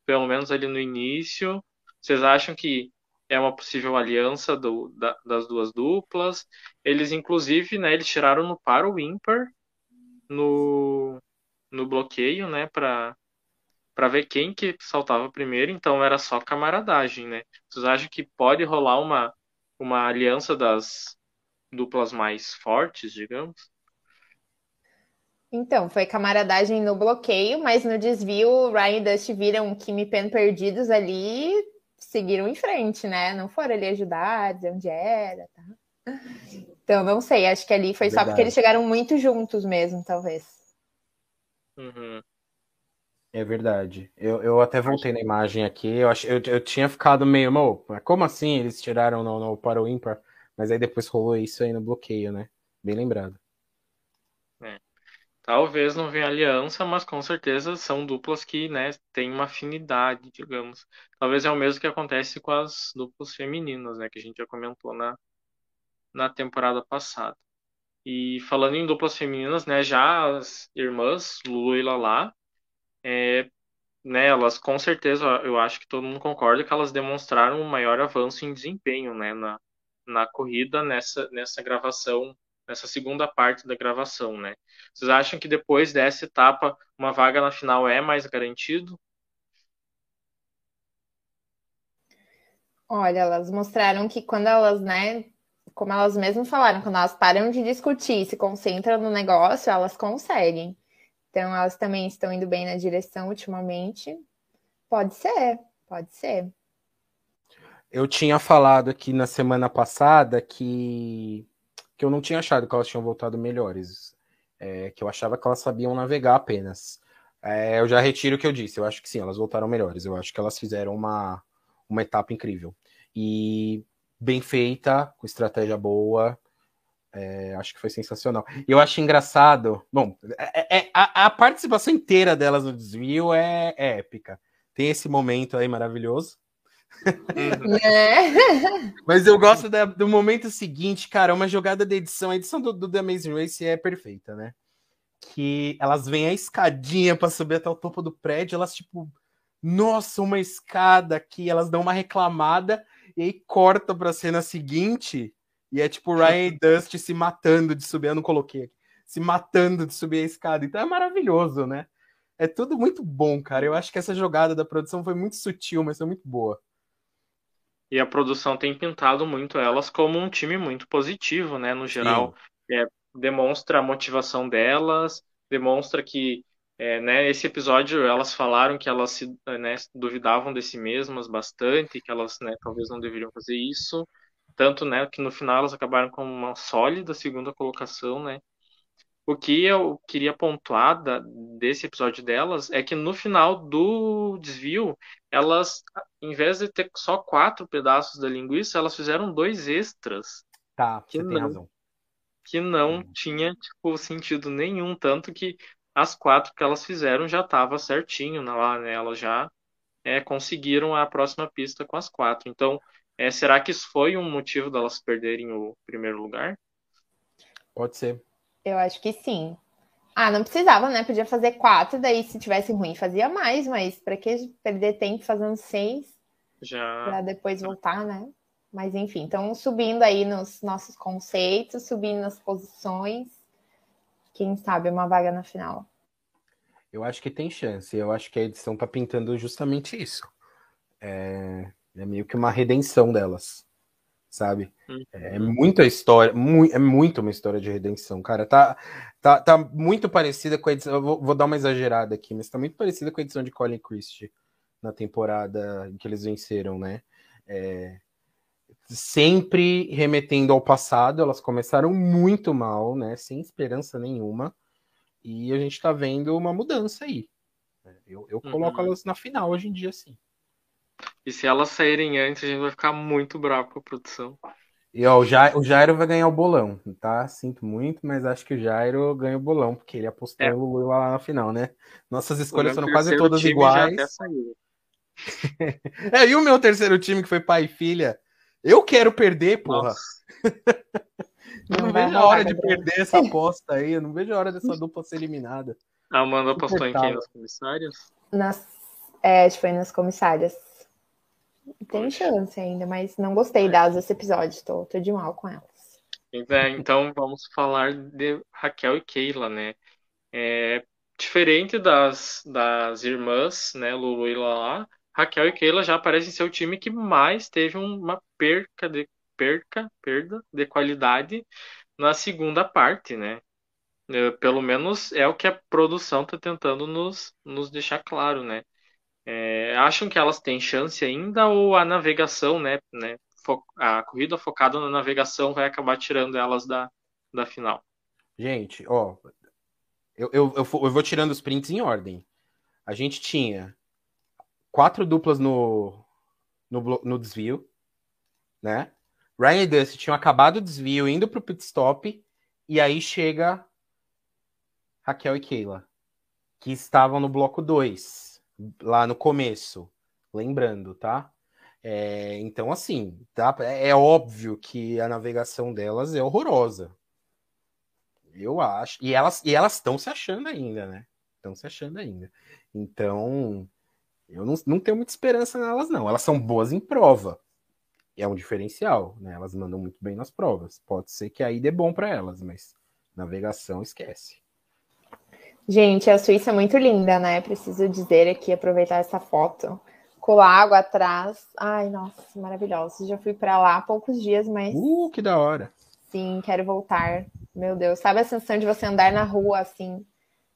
pelo menos ali no início. Vocês acham que é uma possível aliança do, da, das duas duplas? Eles, inclusive, né, eles tiraram no par o ímpar no, no bloqueio, né, para para ver quem que saltava primeiro, então era só camaradagem, né? Vocês acham que pode rolar uma, uma aliança das duplas mais fortes, digamos? Então, foi camaradagem no bloqueio, mas no desvio, o Ryan e Dust viram o Kim e Pen perdidos ali, seguiram em frente, né? Não foram ali ajudar, dizer onde era, tá? Então, não sei, acho que ali foi só porque Verdade. eles chegaram muito juntos mesmo, talvez. Uhum. É verdade. Eu, eu até voltei na imagem aqui. Eu, ach, eu, eu tinha ficado meio, "Mo, mas como assim eles tiraram no, no para o ímpar? Mas aí depois rolou isso aí no bloqueio, né? Bem lembrado. Talvez não venha aliança, mas com certeza são duplas que, né, têm uma afinidade, digamos. Talvez é o mesmo que acontece com as duplas femininas, né, que a gente já comentou na, na temporada passada. E falando em duplas femininas, né, já as irmãs Lulu e Lala, é, né, elas com certeza, eu acho que todo mundo concorda que elas demonstraram um maior avanço em desempenho, né, na, na corrida nessa, nessa gravação, nessa segunda parte da gravação, né. Vocês acham que depois dessa etapa uma vaga na final é mais garantido? Olha, elas mostraram que quando elas, né, como elas mesmas falaram, quando elas param de discutir e se concentram no negócio, elas conseguem. Então, elas também estão indo bem na direção ultimamente. Pode ser, pode ser. Eu tinha falado aqui na semana passada que, que eu não tinha achado que elas tinham voltado melhores. É, que eu achava que elas sabiam navegar apenas. É, eu já retiro o que eu disse. Eu acho que sim, elas voltaram melhores. Eu acho que elas fizeram uma, uma etapa incrível. E bem feita, com estratégia boa. É, acho que foi sensacional. E eu acho engraçado. Bom, é, é, a, a, participação inteira delas no desvio é, é épica. Tem esse momento aí maravilhoso. [LAUGHS] Né? Mas eu gosto da, do momento seguinte, cara, uma jogada de edição. A edição do, do The Amazing Race é perfeita, né? Que elas vêm a escadinha para subir até o topo do prédio, elas tipo, nossa, uma escada aqui, elas dão uma reclamada E aí corta pra cena seguinte e é tipo o Ryan e Dust se matando de subir. Eu não coloquei aqui. Se matando de subir a escada. Então é maravilhoso, né? É tudo muito bom, cara. Eu acho que essa jogada da produção foi muito sutil, mas foi muito boa. E a produção tem pintado muito elas como um time muito positivo, né? No geral, é, demonstra a motivação delas, demonstra que é, né, esse episódio elas falaram que elas se né, duvidavam de si mesmas bastante, que elas né, talvez não deveriam fazer isso, tanto né, que no final elas acabaram com uma sólida segunda colocação, né? O que eu queria pontuar da, desse episódio delas é que no final do desvio, elas, em vez de ter só quatro pedaços da linguiça, elas fizeram dois extras. Tá, que não, tem razão. Que não hum. tinha, tipo, sentido nenhum, tanto que as quatro que elas fizeram já estava certinho lá, né? Elas já é, conseguiram a próxima pista com as quatro. Então, é, será que isso foi um motivo delas perderem o primeiro lugar? Pode ser. Eu acho que sim. Ah, não precisava, né? Podia fazer quatro, daí se tivesse ruim fazia mais, mas para que perder tempo fazendo seis? Já. Para depois voltar, né? Mas enfim, então subindo aí nos nossos conceitos, subindo nas posições, quem sabe uma vaga na final. Eu acho que tem chance. Eu acho que a edição tá pintando justamente isso. É, é meio que uma redenção delas sabe? Uhum. É muita história, mu é muito uma história de redenção, cara. Tá, tá, tá muito parecida com a edição. Vou, vou, dar uma exagerada aqui, mas tá muito parecida com a edição de Colin Christie na temporada em que eles venceram, né? É, sempre remetendo ao passado, elas começaram muito mal, né? Sem esperança nenhuma. E a gente tá vendo uma mudança aí. Eu, eu coloco uhum. elas na final hoje em dia, sim. E se elas saírem antes, a gente vai ficar muito bravo com a produção. E ó, o, Jairo, o Jairo vai ganhar o bolão, tá? Sinto muito, mas acho que o Jairo ganha o bolão, porque ele apostou é. o Lulu lá na final, né? Nossas escolhas foram quase todas iguais. [LAUGHS] é, e o meu terceiro time, que foi pai e filha? Eu quero perder, porra. [LAUGHS] não, não vejo a hora de perder essa aposta aí, eu não vejo a hora dessa dupla ser eliminada. A Amanda apostou em quem? Nas comissárias? Nas, é, acho que foi nas comissárias. Tem chance ainda, mas não gostei das desse episódio, tô, tô de mal com elas. É, então vamos falar de Raquel e Keila, né? É, diferente das, das irmãs, né, Lulu e Lala, Raquel e Keila já parecem ser o time que mais teve uma perca de perca, perda de qualidade na segunda parte, né? É, pelo menos é o que a produção está tentando nos, nos deixar claro, né? É, acham que elas têm chance ainda ou a navegação, né, né, a corrida focada na navegação vai acabar tirando elas da, da final? Gente, ó, eu, eu, eu, eu vou tirando os prints em ordem. A gente tinha quatro duplas no, no, no desvio, né? Ryan e Dusty tinham acabado o desvio, indo pro pit stop, e aí chega Raquel e Keila, que estavam no bloco 2 lá no começo, lembrando, tá? É, então, assim, tá? é óbvio que a navegação delas é horrorosa. Eu acho. E elas e elas estão se achando ainda, né? Estão se achando ainda. Então, eu não, não tenho muita esperança nelas, não. Elas são boas em prova. É um diferencial, né? Elas mandam muito bem nas provas. Pode ser que aí dê bom para elas, mas navegação esquece. Gente, a Suíça é muito linda, né? Preciso dizer aqui, aproveitar essa foto. Com o lago atrás. Ai, nossa, maravilhoso. Já fui para lá há poucos dias, mas. Uh, que da hora. Sim, quero voltar. Meu Deus, sabe a sensação de você andar na rua assim?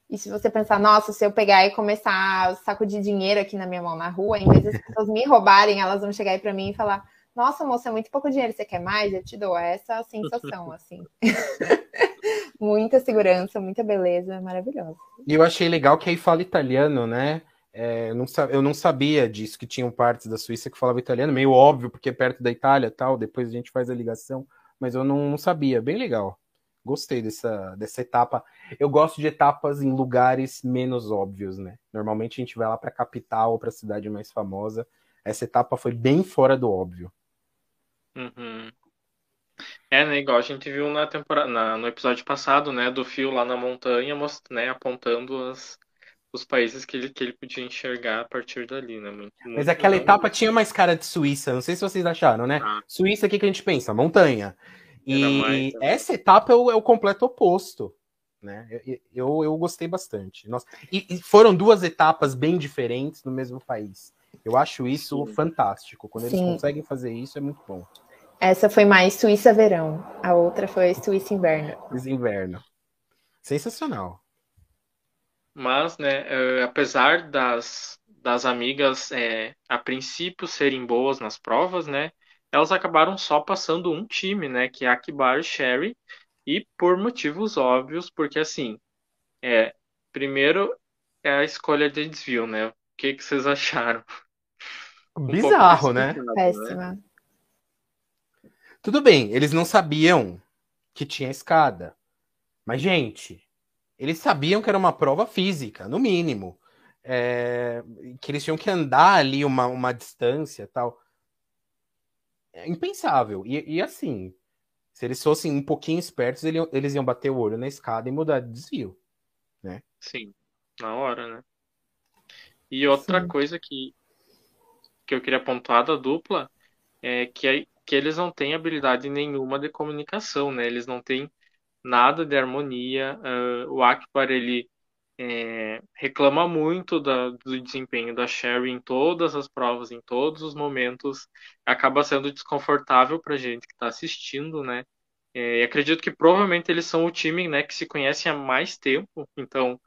E se você pensar, nossa, se eu pegar e começar a sacudir dinheiro aqui na minha mão na rua, em vez das pessoas me roubarem, elas vão chegar aí para mim e falar: Nossa, moça, é muito pouco dinheiro, você quer mais? Eu te dou essa sensação, [LAUGHS] assim. [LAUGHS] muita segurança, muita beleza, maravilhosa. E eu achei legal que aí fala italiano, né? É, eu, não, eu não sabia disso, que tinham partes da Suíça que falavam italiano, meio óbvio, porque é perto da Itália tal, depois a gente faz a ligação, mas eu não, não sabia, bem legal. Gostei dessa, dessa etapa. Eu gosto de etapas em lugares menos óbvios, né? Normalmente a gente vai lá para a capital ou para a cidade mais famosa. Essa etapa foi bem fora do óbvio. Uhum. É, né, igual a gente viu na temporada, na, no episódio passado, né, do fio lá na montanha, most, né, apontando as, os países que ele, que ele podia enxergar a partir dali, né? Muito, Mas aquela etapa tinha mais cara de Suíça, não sei se vocês acharam, né? Ah. Suíça, o que, que a gente pensa? Montanha. E mais, essa etapa é o, é o, completo oposto. Né? Eu, eu, eu gostei bastante. Nossa, e, e, foram duas etapas bem diferentes no mesmo país. Eu acho isso Sim. fantástico. Quando Sim. eles conseguem fazer isso, é muito bom. Essa foi mais Suíça verão, a outra foi Suíça inverno. Suíça inverno. Sensacional. Mas, né, uh, apesar das, das amigas é, a princípio serem boas nas provas, né, elas acabaram só passando um time, né, que é Akbar e Sherry, e por motivos óbvios, porque assim, é, primeiro é a escolha de desvio, né? O que, que vocês acharam? Um Bizarro, né? né? Péssima. Tudo bem, eles não sabiam que tinha escada. Mas, gente, eles sabiam que era uma prova física, no mínimo. É, que eles tinham que andar ali uma, uma distância tal. É impensável. E, e, assim, se eles fossem um pouquinho espertos, eles, eles iam bater o olho na escada e mudar de desvio. Né? Sim, na hora, né? E outra Sim. coisa que, que eu queria pontuar da dupla é que, que eles não têm habilidade nenhuma de comunicação, né? Eles não têm nada de harmonia. Uh, o Akbar ele é, reclama muito da, do desempenho da Sherry em todas as provas, em todos os momentos. Acaba sendo desconfortável para gente que está assistindo, né? É, acredito que provavelmente eles são o time né, que se conhece há mais tempo, então,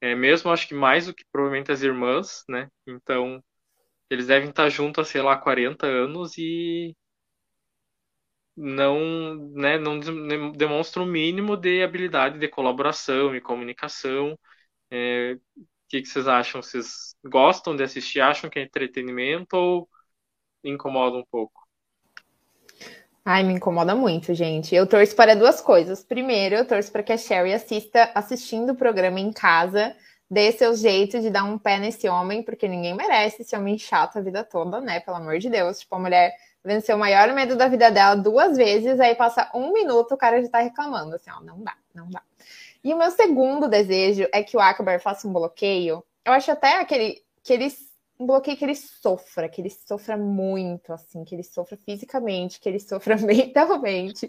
é, mesmo acho que mais do que provavelmente as irmãs, né? Então, eles devem estar juntos há, sei lá, 40 anos e não, né, não demonstra o mínimo de habilidade de colaboração e comunicação. É, o que, que vocês acham? Vocês gostam de assistir? Acham que é entretenimento ou incomoda um pouco? Ai, me incomoda muito, gente. Eu torço para duas coisas. Primeiro, eu torço para que a Sherry assista assistindo o programa em casa, dê seu jeito de dar um pé nesse homem, porque ninguém merece esse homem chato a vida toda, né? Pelo amor de Deus. Tipo, a mulher venceu o maior medo da vida dela duas vezes, aí passa um minuto, o cara já tá reclamando, assim, ó, não dá, não dá. E o meu segundo desejo é que o Akbar faça um bloqueio. Eu acho até aquele que um bloqueio que ele sofra, que ele sofra muito, assim, que ele sofra fisicamente, que ele sofra [LAUGHS] mentalmente.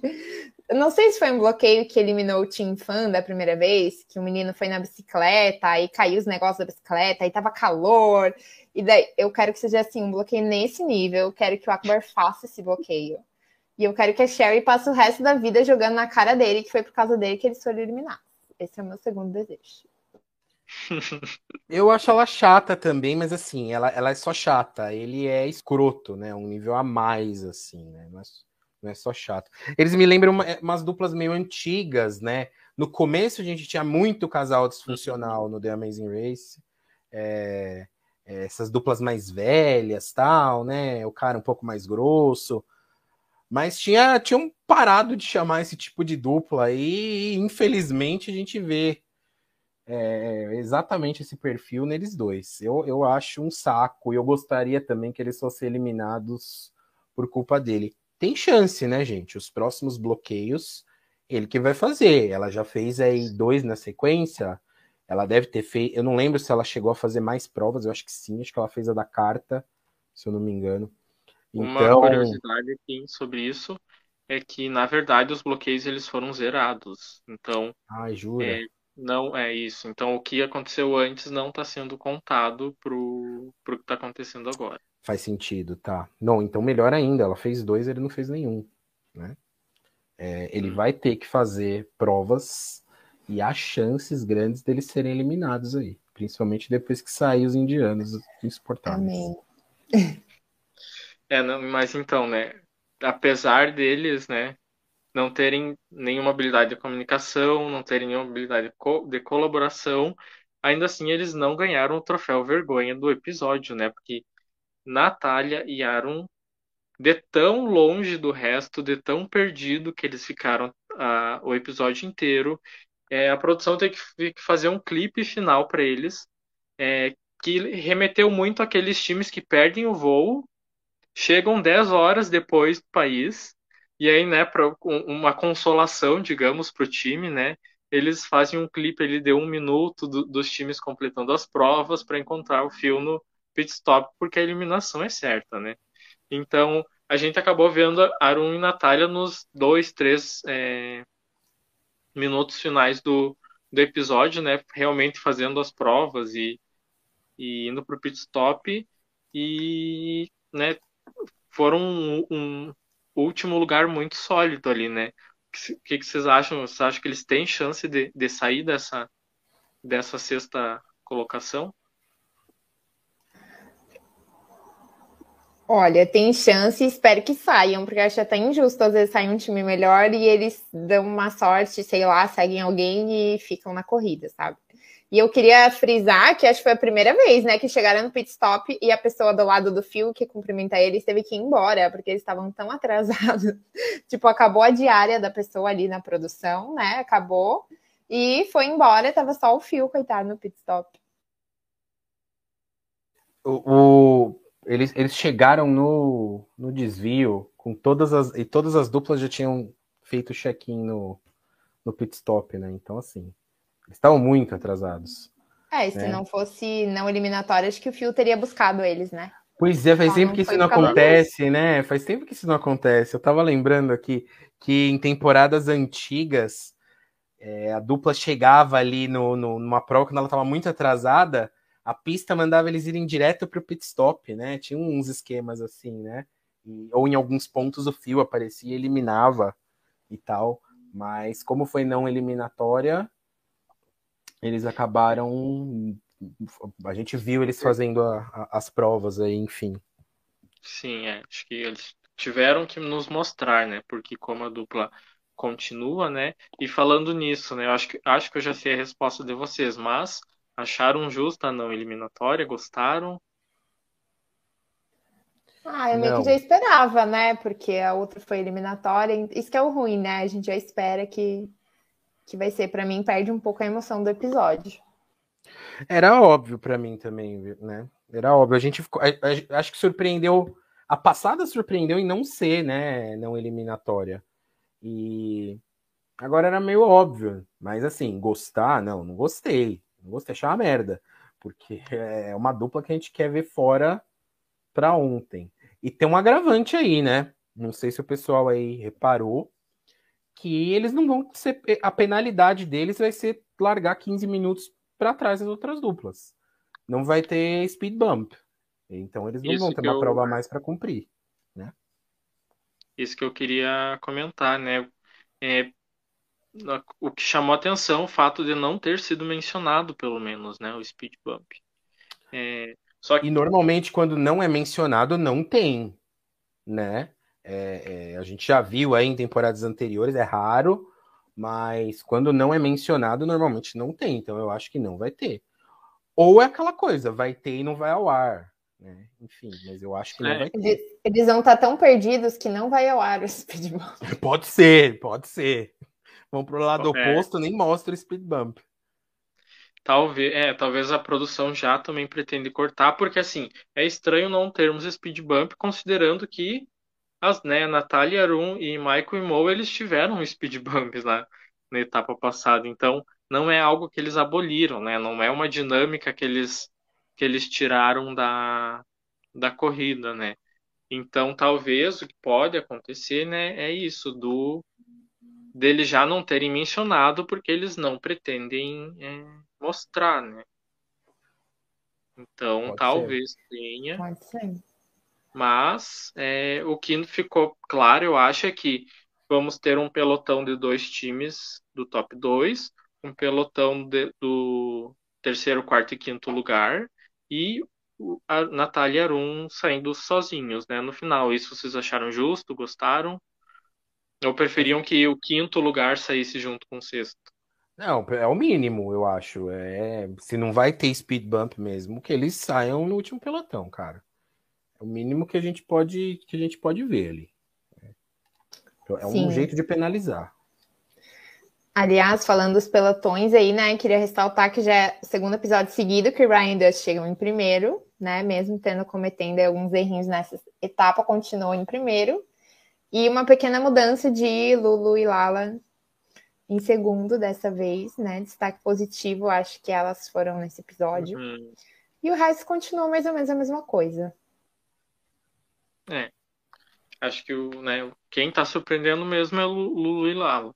não sei se foi um bloqueio que eliminou o Team Fan da primeira vez, que o menino foi na bicicleta, e caiu os negócios da bicicleta, aí tava calor, e daí eu quero que seja assim, um bloqueio nesse nível, eu quero que o Akbar faça esse bloqueio. E eu quero que a Sherry passe o resto da vida jogando na cara dele, que foi por causa dele que eles foram eliminados. Esse é o meu segundo desejo. Eu acho ela chata também, mas assim, ela, ela é só chata. Ele é escroto, né? Um nível a mais, assim, né? Não é, não é só chato. Eles me lembram uma, umas duplas meio antigas, né? No começo a gente tinha muito casal disfuncional no The Amazing Race. É, é, essas duplas mais velhas, tal, né? O cara um pouco mais grosso. Mas tinha, tinham parado de chamar esse tipo de dupla e infelizmente a gente vê é, exatamente esse perfil neles dois. Eu, eu acho um saco e eu gostaria também que eles fossem eliminados por culpa dele. Tem chance, né, gente? Os próximos bloqueios, ele que vai fazer. Ela já fez aí dois na sequência. Ela deve ter feito. Eu não lembro se ela chegou a fazer mais provas. Eu acho que sim. Acho que ela fez a da carta, se eu não me engano. Uma então... curiosidade aqui sobre isso é que, na verdade, os bloqueios eles foram zerados. Então, Ai, jura? É, não é isso. Então, o que aconteceu antes não está sendo contado pro, pro que está acontecendo agora. Faz sentido, tá. Não, então melhor ainda, ela fez dois, ele não fez nenhum, né? É, ele hum. vai ter que fazer provas e há chances grandes deles serem eliminados aí, principalmente depois que sair os indianos insuportáveis. Amém. É, não, mas então, né? Apesar deles, né, não terem nenhuma habilidade de comunicação, não terem nenhuma habilidade de, co de colaboração, ainda assim eles não ganharam o troféu vergonha do episódio, né? Porque Natália e Aaron, de tão longe do resto, de tão perdido que eles ficaram uh, o episódio inteiro, é, a produção teve que, que fazer um clipe final para eles, é, que remeteu muito àqueles times que perdem o voo, chegam 10 horas depois do país e aí, né, para uma consolação, digamos, para o time, né, eles fazem um clipe ele de um minuto do, dos times completando as provas para encontrar o fio no pit stop, porque a eliminação é certa, né? Então, a gente acabou vendo Arun e Natália nos dois, três é, minutos finais do, do episódio, né? Realmente fazendo as provas e, e indo para o pit stop e, né? Foram um, um último lugar muito sólido ali, né? O que, que vocês acham? Vocês acham que eles têm chance de, de sair dessa, dessa sexta colocação? Olha, tem chance espero que saiam, porque acho até injusto às vezes sair um time melhor e eles dão uma sorte, sei lá, seguem alguém e ficam na corrida, sabe? E eu queria frisar que acho que foi a primeira vez, né, que chegaram no pit stop e a pessoa do lado do fio que cumprimenta eles teve que ir embora, porque eles estavam tão [LAUGHS] atrasados. tipo, acabou a diária da pessoa ali na produção, né? Acabou. E foi embora, tava só o fio, coitado, no pit stop. O, eles, eles chegaram no, no desvio com todas as. E todas as duplas já tinham feito check-in no, no pit stop, né? Então, assim, estavam muito atrasados. É, e se né? não fosse não eliminatório, acho que o Fio teria buscado eles, né? Pois é, faz tempo que isso não acontece, né? Faz tempo que isso não acontece. Eu tava lembrando aqui que em temporadas antigas, é, a dupla chegava ali no, no, numa prova quando ela tava muito atrasada, a pista mandava eles irem direto para o pit stop, né? Tinha uns esquemas assim, né? E, ou em alguns pontos o fio aparecia e eliminava e tal. Mas como foi não eliminatória, eles acabaram. A gente viu eles fazendo a, a, as provas aí, enfim. Sim, é. Acho que eles tiveram que nos mostrar, né? Porque como a dupla continua, né? E falando nisso, né? Eu acho que, acho que eu já sei a resposta de vocês, mas Acharam justa a não eliminatória? Gostaram? Ah, eu meio que já esperava, né? Porque a outra foi eliminatória. Isso que é o ruim, né? A gente já espera que, que vai ser. Para mim, perde um pouco a emoção do episódio. Era óbvio para mim também, né? Era óbvio. A gente ficou. A, a, acho que surpreendeu. A passada surpreendeu em não ser, né? Não eliminatória. E agora era meio óbvio. Mas assim, gostar, não, não gostei. Não gostei, achei uma merda. Porque [LAUGHS] é uma dupla que a gente quer ver fora para ontem. E tem um agravante aí, né? Não sei se o pessoal aí reparou que eles não vão ser. A penalidade deles vai ser largar 15 minutos para trás das outras duplas. Não vai ter speed bump. Então eles não Isso vão ter uma eu... prova mais para cumprir. Né? Isso que eu queria comentar, né? É, o que chamou atenção o fato de não ter sido mencionado, pelo menos, né, o speed bump. É, só que... E normalmente quando não é mencionado, não tem, né? É, é, a gente já viu aí em temporadas anteriores, é raro, mas quando não é mencionado, normalmente não tem. Então eu acho que não vai ter. Ou é aquela coisa, vai ter e não vai ao ar. Né? Enfim, mas eu acho que não é. vai ter. Eles vão estar tão perdidos que não vai ao ar o speed bump. [LAUGHS] Pode ser, pode ser. Vão pro lado é. oposto, nem mostra o speed bump. Talvez, é, talvez a produção já também pretende cortar, porque assim, é estranho não termos speed bump, considerando que as, né, Natália Arum e Michael e Mo, eles tiveram speed bumps na, na etapa passada, então não é algo que eles aboliram, né, não é uma dinâmica que eles, que eles tiraram da, da corrida, né. Então, talvez o que pode acontecer, né, é isso, do deles já não terem mencionado porque eles não pretendem é, mostrar, né? Então, Pode talvez ser. tenha. Pode ser. Mas é, o que ficou claro, eu acho, é que vamos ter um pelotão de dois times do top 2, um pelotão de, do terceiro, quarto e quinto lugar, e a Natália Arum saindo sozinhos, né? No final, isso vocês acharam justo? Gostaram? Ou preferiam que o quinto lugar saísse junto com o sexto? Não, é o mínimo, eu acho. É, se não vai ter speed bump mesmo, que eles saiam no último pelotão, cara. É o mínimo que a gente pode que a gente pode ver ali. É um Sim. jeito de penalizar. Aliás, falando dos pelotões aí, né? Queria ressaltar que já é o segundo episódio seguido que Ryan e Dust chegam em primeiro, né? Mesmo tendo cometendo alguns errinhos nessa etapa, continuou em primeiro. E uma pequena mudança de Lulu e Lala em segundo dessa vez, né? Destaque positivo, acho que elas foram nesse episódio. Uhum. E o resto continuou mais ou menos a mesma coisa. É. Acho que o, né, quem está surpreendendo mesmo é o Lulu e Lalo.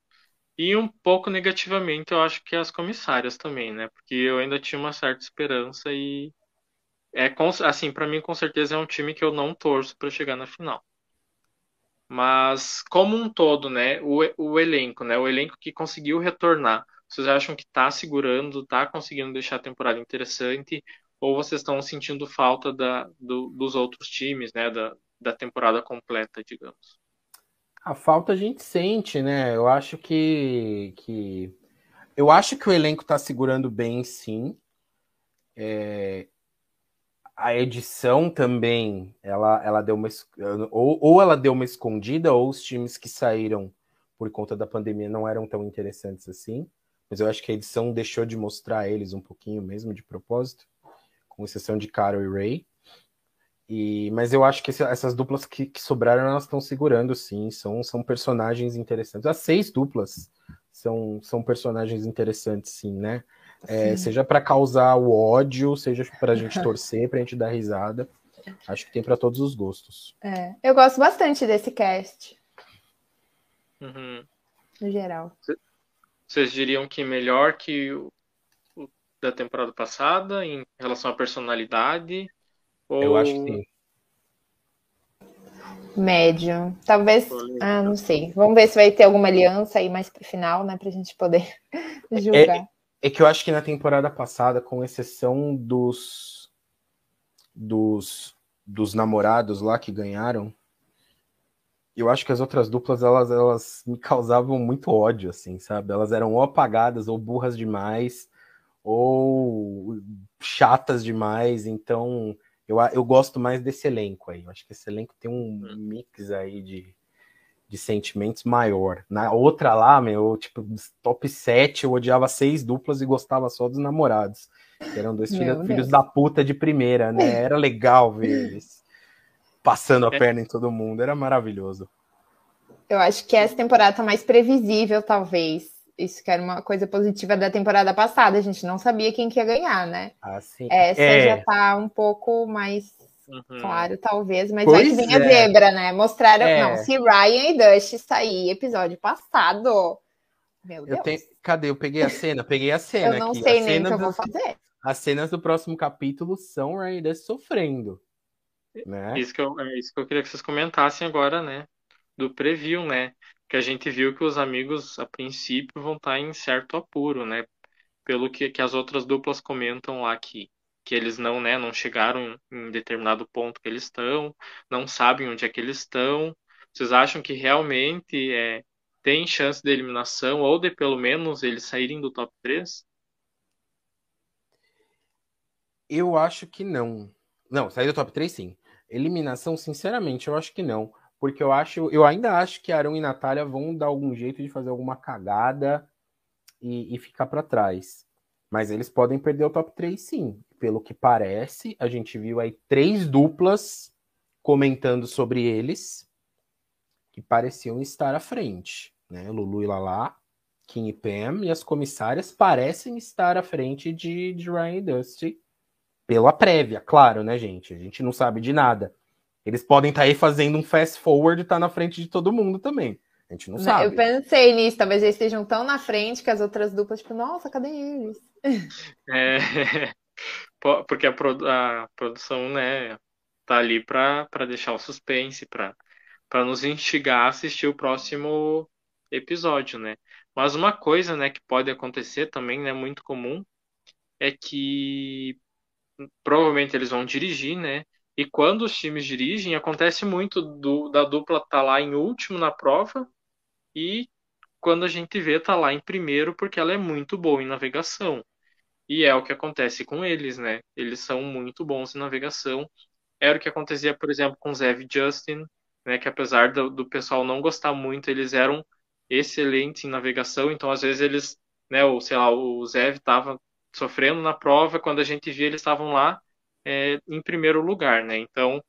E um pouco negativamente, eu acho que as comissárias também, né? Porque eu ainda tinha uma certa esperança e é assim, para mim com certeza é um time que eu não torço para chegar na final. Mas como um todo, né, o, o elenco, né, o elenco que conseguiu retornar, vocês acham que está segurando, está conseguindo deixar a temporada interessante, ou vocês estão sentindo falta da, do, dos outros times, né, da, da temporada completa, digamos? A falta a gente sente, né? Eu acho que, que eu acho que o elenco está segurando bem, sim. É, a edição também, ela, ela deu uma ou, ou ela deu uma escondida, ou os times que saíram por conta da pandemia não eram tão interessantes assim. Mas eu acho que a edição deixou de mostrar eles um pouquinho mesmo de propósito, com exceção de Carol e Ray. E, mas eu acho que esse, essas duplas que, que, sobraram, elas estão segurando, sim. São, são personagens interessantes. As seis duplas são, são personagens interessantes, sim, né? É, seja para causar o ódio, seja para a gente [LAUGHS] torcer, para a gente dar risada. Acho que tem para todos os gostos. É, eu gosto bastante desse cast. Uhum. No geral. Vocês diriam que melhor que o, o da temporada passada em relação à personalidade? Ou... Eu acho que sim. Médio. Talvez. Ah, não sei. Vamos ver se vai ter alguma aliança aí mais pro final, né? Pra gente poder [LAUGHS] julgar. É, é que eu acho que na temporada passada, com exceção dos dos, dos namorados lá que ganharam, eu acho que as outras duplas elas, elas me causavam muito ódio, assim, sabe? Elas eram ou apagadas ou burras demais ou chatas demais. Então eu, eu gosto mais desse elenco aí. Eu acho que esse elenco tem um hum. mix aí de, de sentimentos maior. Na outra lá, meu, tipo, top 7, eu odiava seis duplas e gostava só dos namorados. Que eram dois filhos, filhos, da puta de primeira, né? [LAUGHS] Era legal ver eles passando a é. perna em todo mundo, era maravilhoso. Eu acho que essa temporada tá mais previsível, talvez. Isso que era uma coisa positiva da temporada passada. A gente não sabia quem que ia ganhar, né? Ah, sim. Essa é. já tá um pouco mais Uhum. Claro, talvez, mas pois vai que vem é. a zebra, né? Mostraram. É. Não, se Ryan e Dust sair episódio passado. Meu Deus. Eu tenho... Cadê? Eu peguei a cena, peguei a cena. eu não aqui. sei nem o que eu vou fazer. As cenas do próximo capítulo são Ryan e Dust sofrendo. Né? Isso, que eu, é isso que eu queria que vocês comentassem agora, né? Do preview, né? Que a gente viu que os amigos, a princípio, vão estar em certo apuro, né? Pelo que, que as outras duplas comentam lá que que eles não, né, não chegaram em determinado ponto que eles estão, não sabem onde é que eles estão. Vocês acham que realmente é, tem chance de eliminação ou de pelo menos eles saírem do top 3? Eu acho que não. Não, sair do top 3 sim. Eliminação, sinceramente, eu acho que não. Porque eu acho, eu ainda acho que Arão e Natália vão dar algum jeito de fazer alguma cagada e, e ficar para trás. Mas eles podem perder o top 3 sim pelo que parece, a gente viu aí três duplas comentando sobre eles que pareciam estar à frente, né? Lulu e Lala, Kim e Pam e as comissárias parecem estar à frente de, de Ryan e Dusty pela prévia, claro, né, gente? A gente não sabe de nada. Eles podem estar tá aí fazendo um fast forward e estar tá na frente de todo mundo também. A gente não sabe. Eu pensei nisso, talvez eles estejam tão na frente que as outras duplas, tipo, nossa, cadê eles? [LAUGHS] É, [LAUGHS] porque a, produ a produção, né, tá ali para deixar o suspense, para nos instigar a assistir o próximo episódio, né? Mas uma coisa, né, que pode acontecer também, né, muito comum, é que provavelmente eles vão dirigir, né? E quando os times dirigem, acontece muito do, da dupla estar tá lá em último na prova e quando a gente vê tá lá em primeiro porque ela é muito boa em navegação. E é o que acontece com eles, né? Eles são muito bons em navegação. Era o que acontecia, por exemplo, com Zev e Justin, né? Que apesar do, do pessoal não gostar muito, eles eram excelentes em navegação. Então, às vezes, eles, né? Ou, sei lá, o Zev estava sofrendo na prova, quando a gente via, eles estavam lá é, em primeiro lugar, né? Então,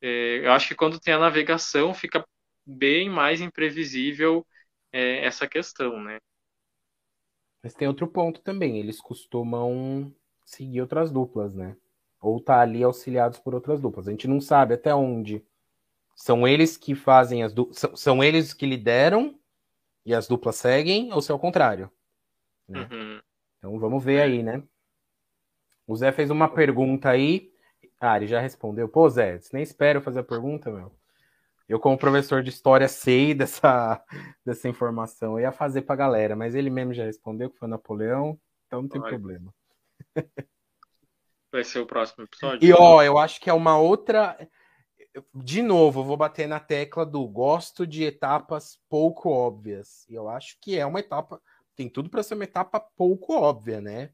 é, eu acho que quando tem a navegação, fica bem mais imprevisível é, essa questão, né? Mas tem outro ponto também, eles costumam seguir outras duplas, né? Ou tá ali auxiliados por outras duplas. A gente não sabe até onde são eles que fazem as duplas, são, são eles que lideram e as duplas seguem, ou se é o contrário. Né? Uhum. Então vamos ver aí, né? O Zé fez uma pergunta aí. Ah, ele já respondeu. Pô, Zé, nem espero fazer a pergunta, meu. Eu, como professor de história, sei [LAUGHS] dessa, dessa informação. Eu ia fazer pra galera, mas ele mesmo já respondeu que foi Napoleão, então não tem problema. Vai ser o próximo episódio. E ó, eu acho que é uma outra. De novo, eu vou bater na tecla do gosto de etapas pouco óbvias. E eu acho que é uma etapa. Tem tudo para ser uma etapa pouco óbvia, né?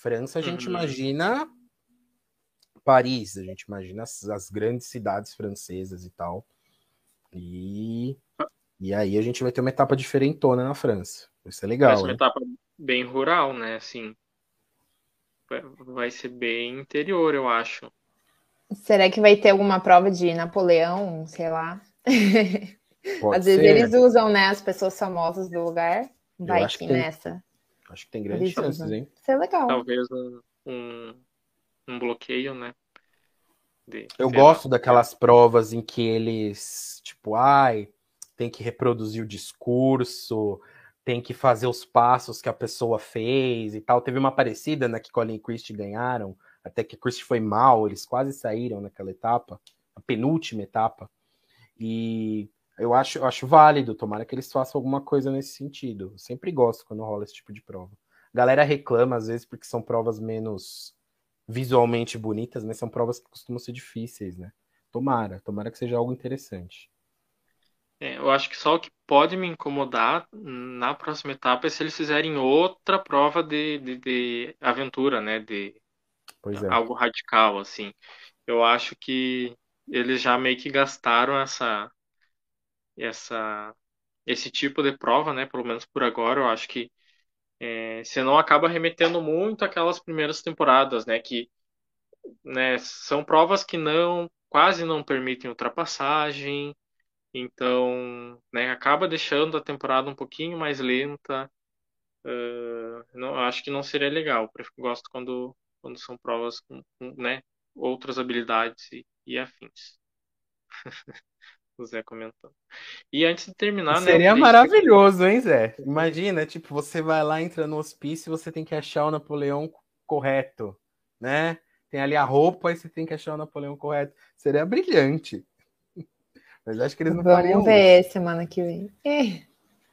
França, a gente uhum. imagina Paris, a gente imagina as, as grandes cidades francesas e tal. E, e aí a gente vai ter uma etapa diferentona na França. Vai ser legal. Vai ser uma né? etapa bem rural, né? Assim, vai ser bem interior, eu acho. Será que vai ter alguma prova de Napoleão, sei lá? Pode [LAUGHS] Às ser. vezes eles usam, né, as pessoas famosas do lugar. Vai que, que nessa. Acho que tem grandes chances, hein? Isso é legal. Talvez um, um, bloqueio, né? De, eu gosto lá. daquelas provas em que eles, tipo, ai, tem que reproduzir o discurso, tem que fazer os passos que a pessoa fez e tal. Teve uma parecida na que Colin e Christie ganharam, até que Christie foi mal, eles quase saíram naquela etapa, a penúltima etapa. E eu acho, eu acho válido, tomara que eles façam alguma coisa nesse sentido. Eu sempre gosto quando rola esse tipo de prova. A galera reclama às vezes porque são provas menos visualmente bonitas, mas são provas que costumam ser difíceis, né? Tomara, tomara que seja algo interessante. É, eu acho que só o que pode me incomodar na próxima etapa é se eles fizerem outra prova de, de, de aventura, né? De é. algo radical, assim. Eu acho que eles já meio que gastaram essa, essa, esse tipo de prova, né? Pelo menos por agora, eu acho que é, senão acaba remetendo muito aquelas primeiras temporadas, né? Que né, são provas que não quase não permitem ultrapassagem, então, né, acaba deixando a temporada um pouquinho mais lenta. Uh, não, acho que não seria legal. Eu gosto quando, quando são provas com, com né, outras habilidades e, e afins. [LAUGHS] o Zé comentando. E antes de terminar, né, Seria né, maravilhoso, hein, Zé? Imagina, tipo, você vai lá, entra no hospício e você tem que achar o Napoleão correto, né? Tem ali a roupa e você tem que achar o Napoleão correto. Seria brilhante. [LAUGHS] Mas acho que eles não Vamos fariam ver isso. semana que vem. É.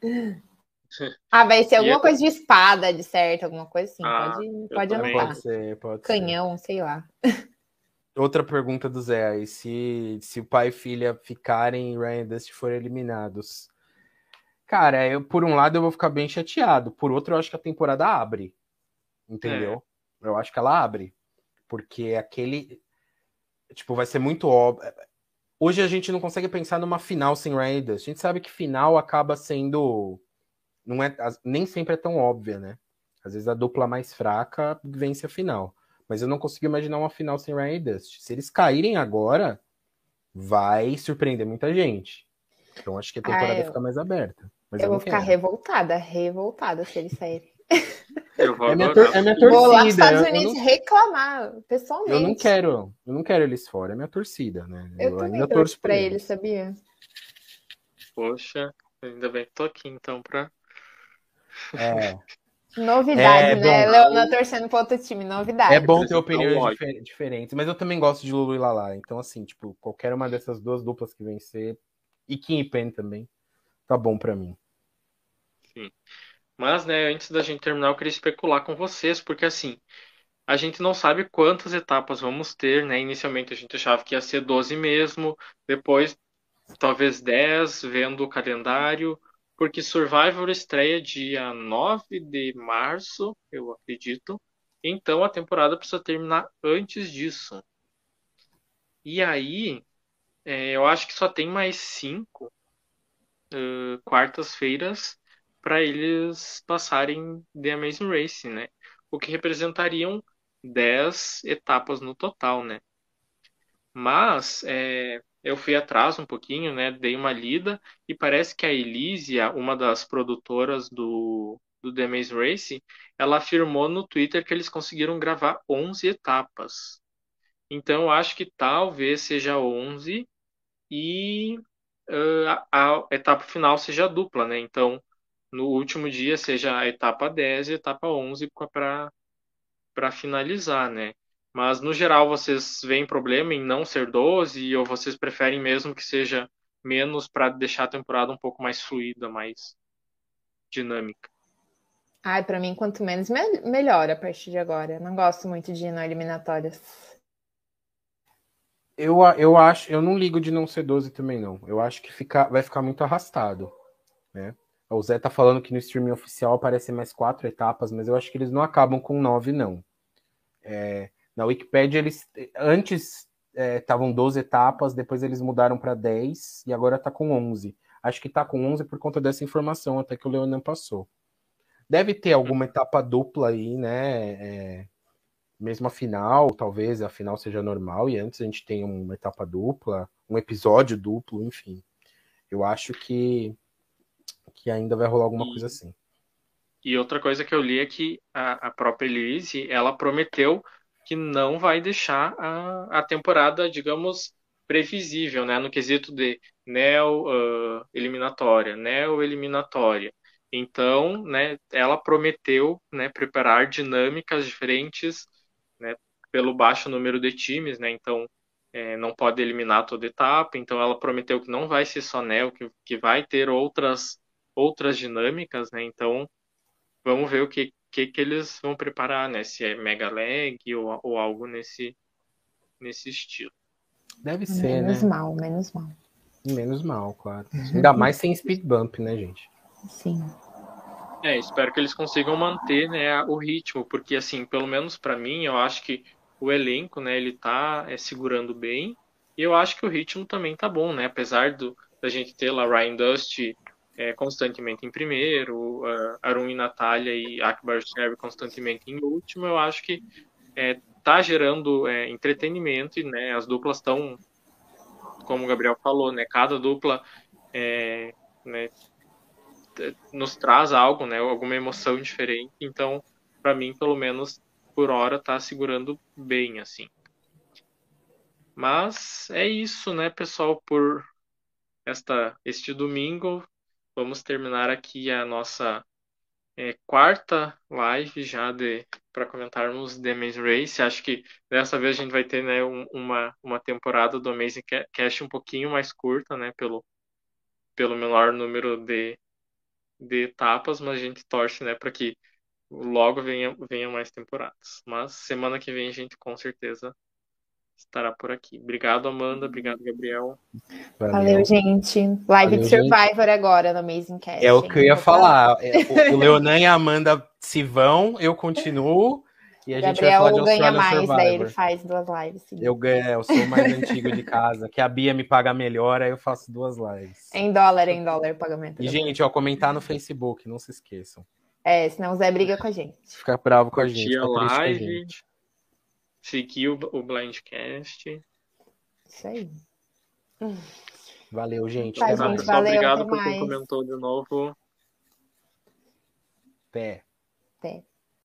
[LAUGHS] Ah, vai ser alguma coisa de espada, de certo, alguma coisa assim. Ah, pode pode anotar. Pode ser, pode Canhão, ser. sei lá. [LAUGHS] Outra pergunta do Zé aí, se, se o pai e filha ficarem e Ryan Dust forem eliminados. Cara, eu, por um lado eu vou ficar bem chateado, por outro eu acho que a temporada abre. Entendeu? É. Eu acho que ela abre. Porque aquele. Tipo, vai ser muito óbvio. Hoje a gente não consegue pensar numa final sem Ryan Dust. A gente sabe que final acaba sendo. Não é, nem sempre é tão óbvia, né? Às vezes a dupla mais fraca vence a final. Mas eu não consigo imaginar uma final sem Ryan Dust. Se eles caírem agora, vai surpreender muita gente. Então acho que a temporada ah, eu... fica mais aberta. eu, eu vou ficar revoltada, revoltada se eles saírem. [LAUGHS] Eu vou é, minha tor é minha torcida. Vou lá nos Estados Unidos não... reclamar, pessoalmente. Eu não quero, eu não quero eles fora, é minha torcida, né? Eu, eu também ainda torço pra eles, sabia? Poxa, ainda bem que tô aqui então pra. É. [LAUGHS] Novidade, é, né? Bom, Leona torcendo pro outro time, novidade. É bom ter opiniões difer diferentes, mas eu também gosto de Lulu e Lala. Então, assim, tipo, qualquer uma dessas duas duplas que vencer, e Kim e Pen também, tá bom pra mim. Sim. Mas, né, antes da gente terminar, eu queria especular com vocês, porque assim, a gente não sabe quantas etapas vamos ter, né? Inicialmente a gente achava que ia ser 12 mesmo, depois talvez 10, vendo o calendário, porque Survivor estreia dia 9 de março, eu acredito. Então a temporada precisa terminar antes disso. E aí, é, eu acho que só tem mais cinco uh, quartas-feiras para eles passarem The Amazing Race, né? O que representariam 10 etapas no total, né? Mas é, eu fui atrás um pouquinho, né? Dei uma lida e parece que a Elísia, uma das produtoras do, do The Maze Race, ela afirmou no Twitter que eles conseguiram gravar 11 etapas. Então, eu acho que talvez seja 11 e uh, a, a, etapa final seja dupla, né? Então, no último dia seja a etapa 10 e a etapa 11 para finalizar, né? Mas, no geral, vocês veem problema em não ser 12 ou vocês preferem mesmo que seja menos para deixar a temporada um pouco mais fluida, mais dinâmica? Ai, para mim, quanto menos, me melhor a partir de agora. Eu não gosto muito de ir no eliminatórias. Eu, eu acho, eu não ligo de não ser 12 também, não. Eu acho que fica, vai ficar muito arrastado. Né? O Zé tá falando que no streaming oficial aparecem mais quatro etapas, mas eu acho que eles não acabam com nove, não. É, na Wikipedia, eles antes estavam é, 12 etapas, depois eles mudaram para 10 e agora tá com 11. Acho que tá com 11 por conta dessa informação até que o Leonan passou. Deve ter alguma etapa dupla aí, né? É, mesmo a final, talvez a final seja normal e antes a gente tem uma etapa dupla, um episódio duplo, enfim. Eu acho que que ainda vai rolar alguma e, coisa assim. E outra coisa que eu li é que a, a própria Elise, ela prometeu que não vai deixar a, a temporada, digamos, previsível, né, no quesito de neo uh, eliminatória, neo eliminatória. Então, né, ela prometeu, né, preparar dinâmicas diferentes, né, pelo baixo número de times, né, então é, não pode eliminar toda etapa, então ela prometeu que não vai ser só neo, que, que vai ter outras outras dinâmicas, né, então vamos ver o que que, que eles vão preparar, né? Se é Mega Leg ou, ou algo nesse, nesse estilo. Deve ser, menos né? mal, menos mal. Menos mal, claro. Ainda mais sem speed bump, né, gente? Sim. É, espero que eles consigam manter, né, o ritmo, porque assim, pelo menos para mim, eu acho que o elenco, né, ele tá é, segurando bem, e eu acho que o ritmo também tá bom, né, apesar do da gente ter lá Ryan Dust é, constantemente em primeiro, uh, Arun e Natália e Akbar Sherry constantemente em último, eu acho que é, tá gerando é, entretenimento e né, as duplas estão, como o Gabriel falou, né, cada dupla é, né, nos traz algo, né, alguma emoção diferente. Então, para mim, pelo menos por hora, tá segurando bem assim. Mas é isso, né, pessoal, por esta este domingo vamos terminar aqui a nossa é, quarta live já de para comentarmos The Amazing Race. Acho que dessa vez a gente vai ter né, um, uma, uma temporada do Amazing Cast um pouquinho mais curta, né, pelo, pelo menor número de, de etapas, mas a gente torce né, para que logo venha, venha mais temporadas. Mas semana que vem a gente com certeza estará por aqui. Obrigado, Amanda. Obrigado, Gabriel. Valeu, Valeu gente. Live Valeu, de Survivor gente. agora no Amazing Cast. É o que eu ia falar. É, o Leonan e a Amanda se vão, eu continuo. E a gente Gabriel vai falar de ganha mais, Survivor. daí ele faz duas lives. Eu ganho, eu sou o mais antigo de casa. Que a Bia me paga melhor, aí eu faço duas lives. Em dólar, em dólar o pagamento. E, gente, ó, comentar no Facebook, não se esqueçam. É, senão o Zé briga com a gente. Fica bravo com a gente. Live. Com a gente seguir o, o Blindcast. Isso aí. Valeu, gente. Tá, gente valeu, obrigado por quem comentou de novo. Pé. Pé.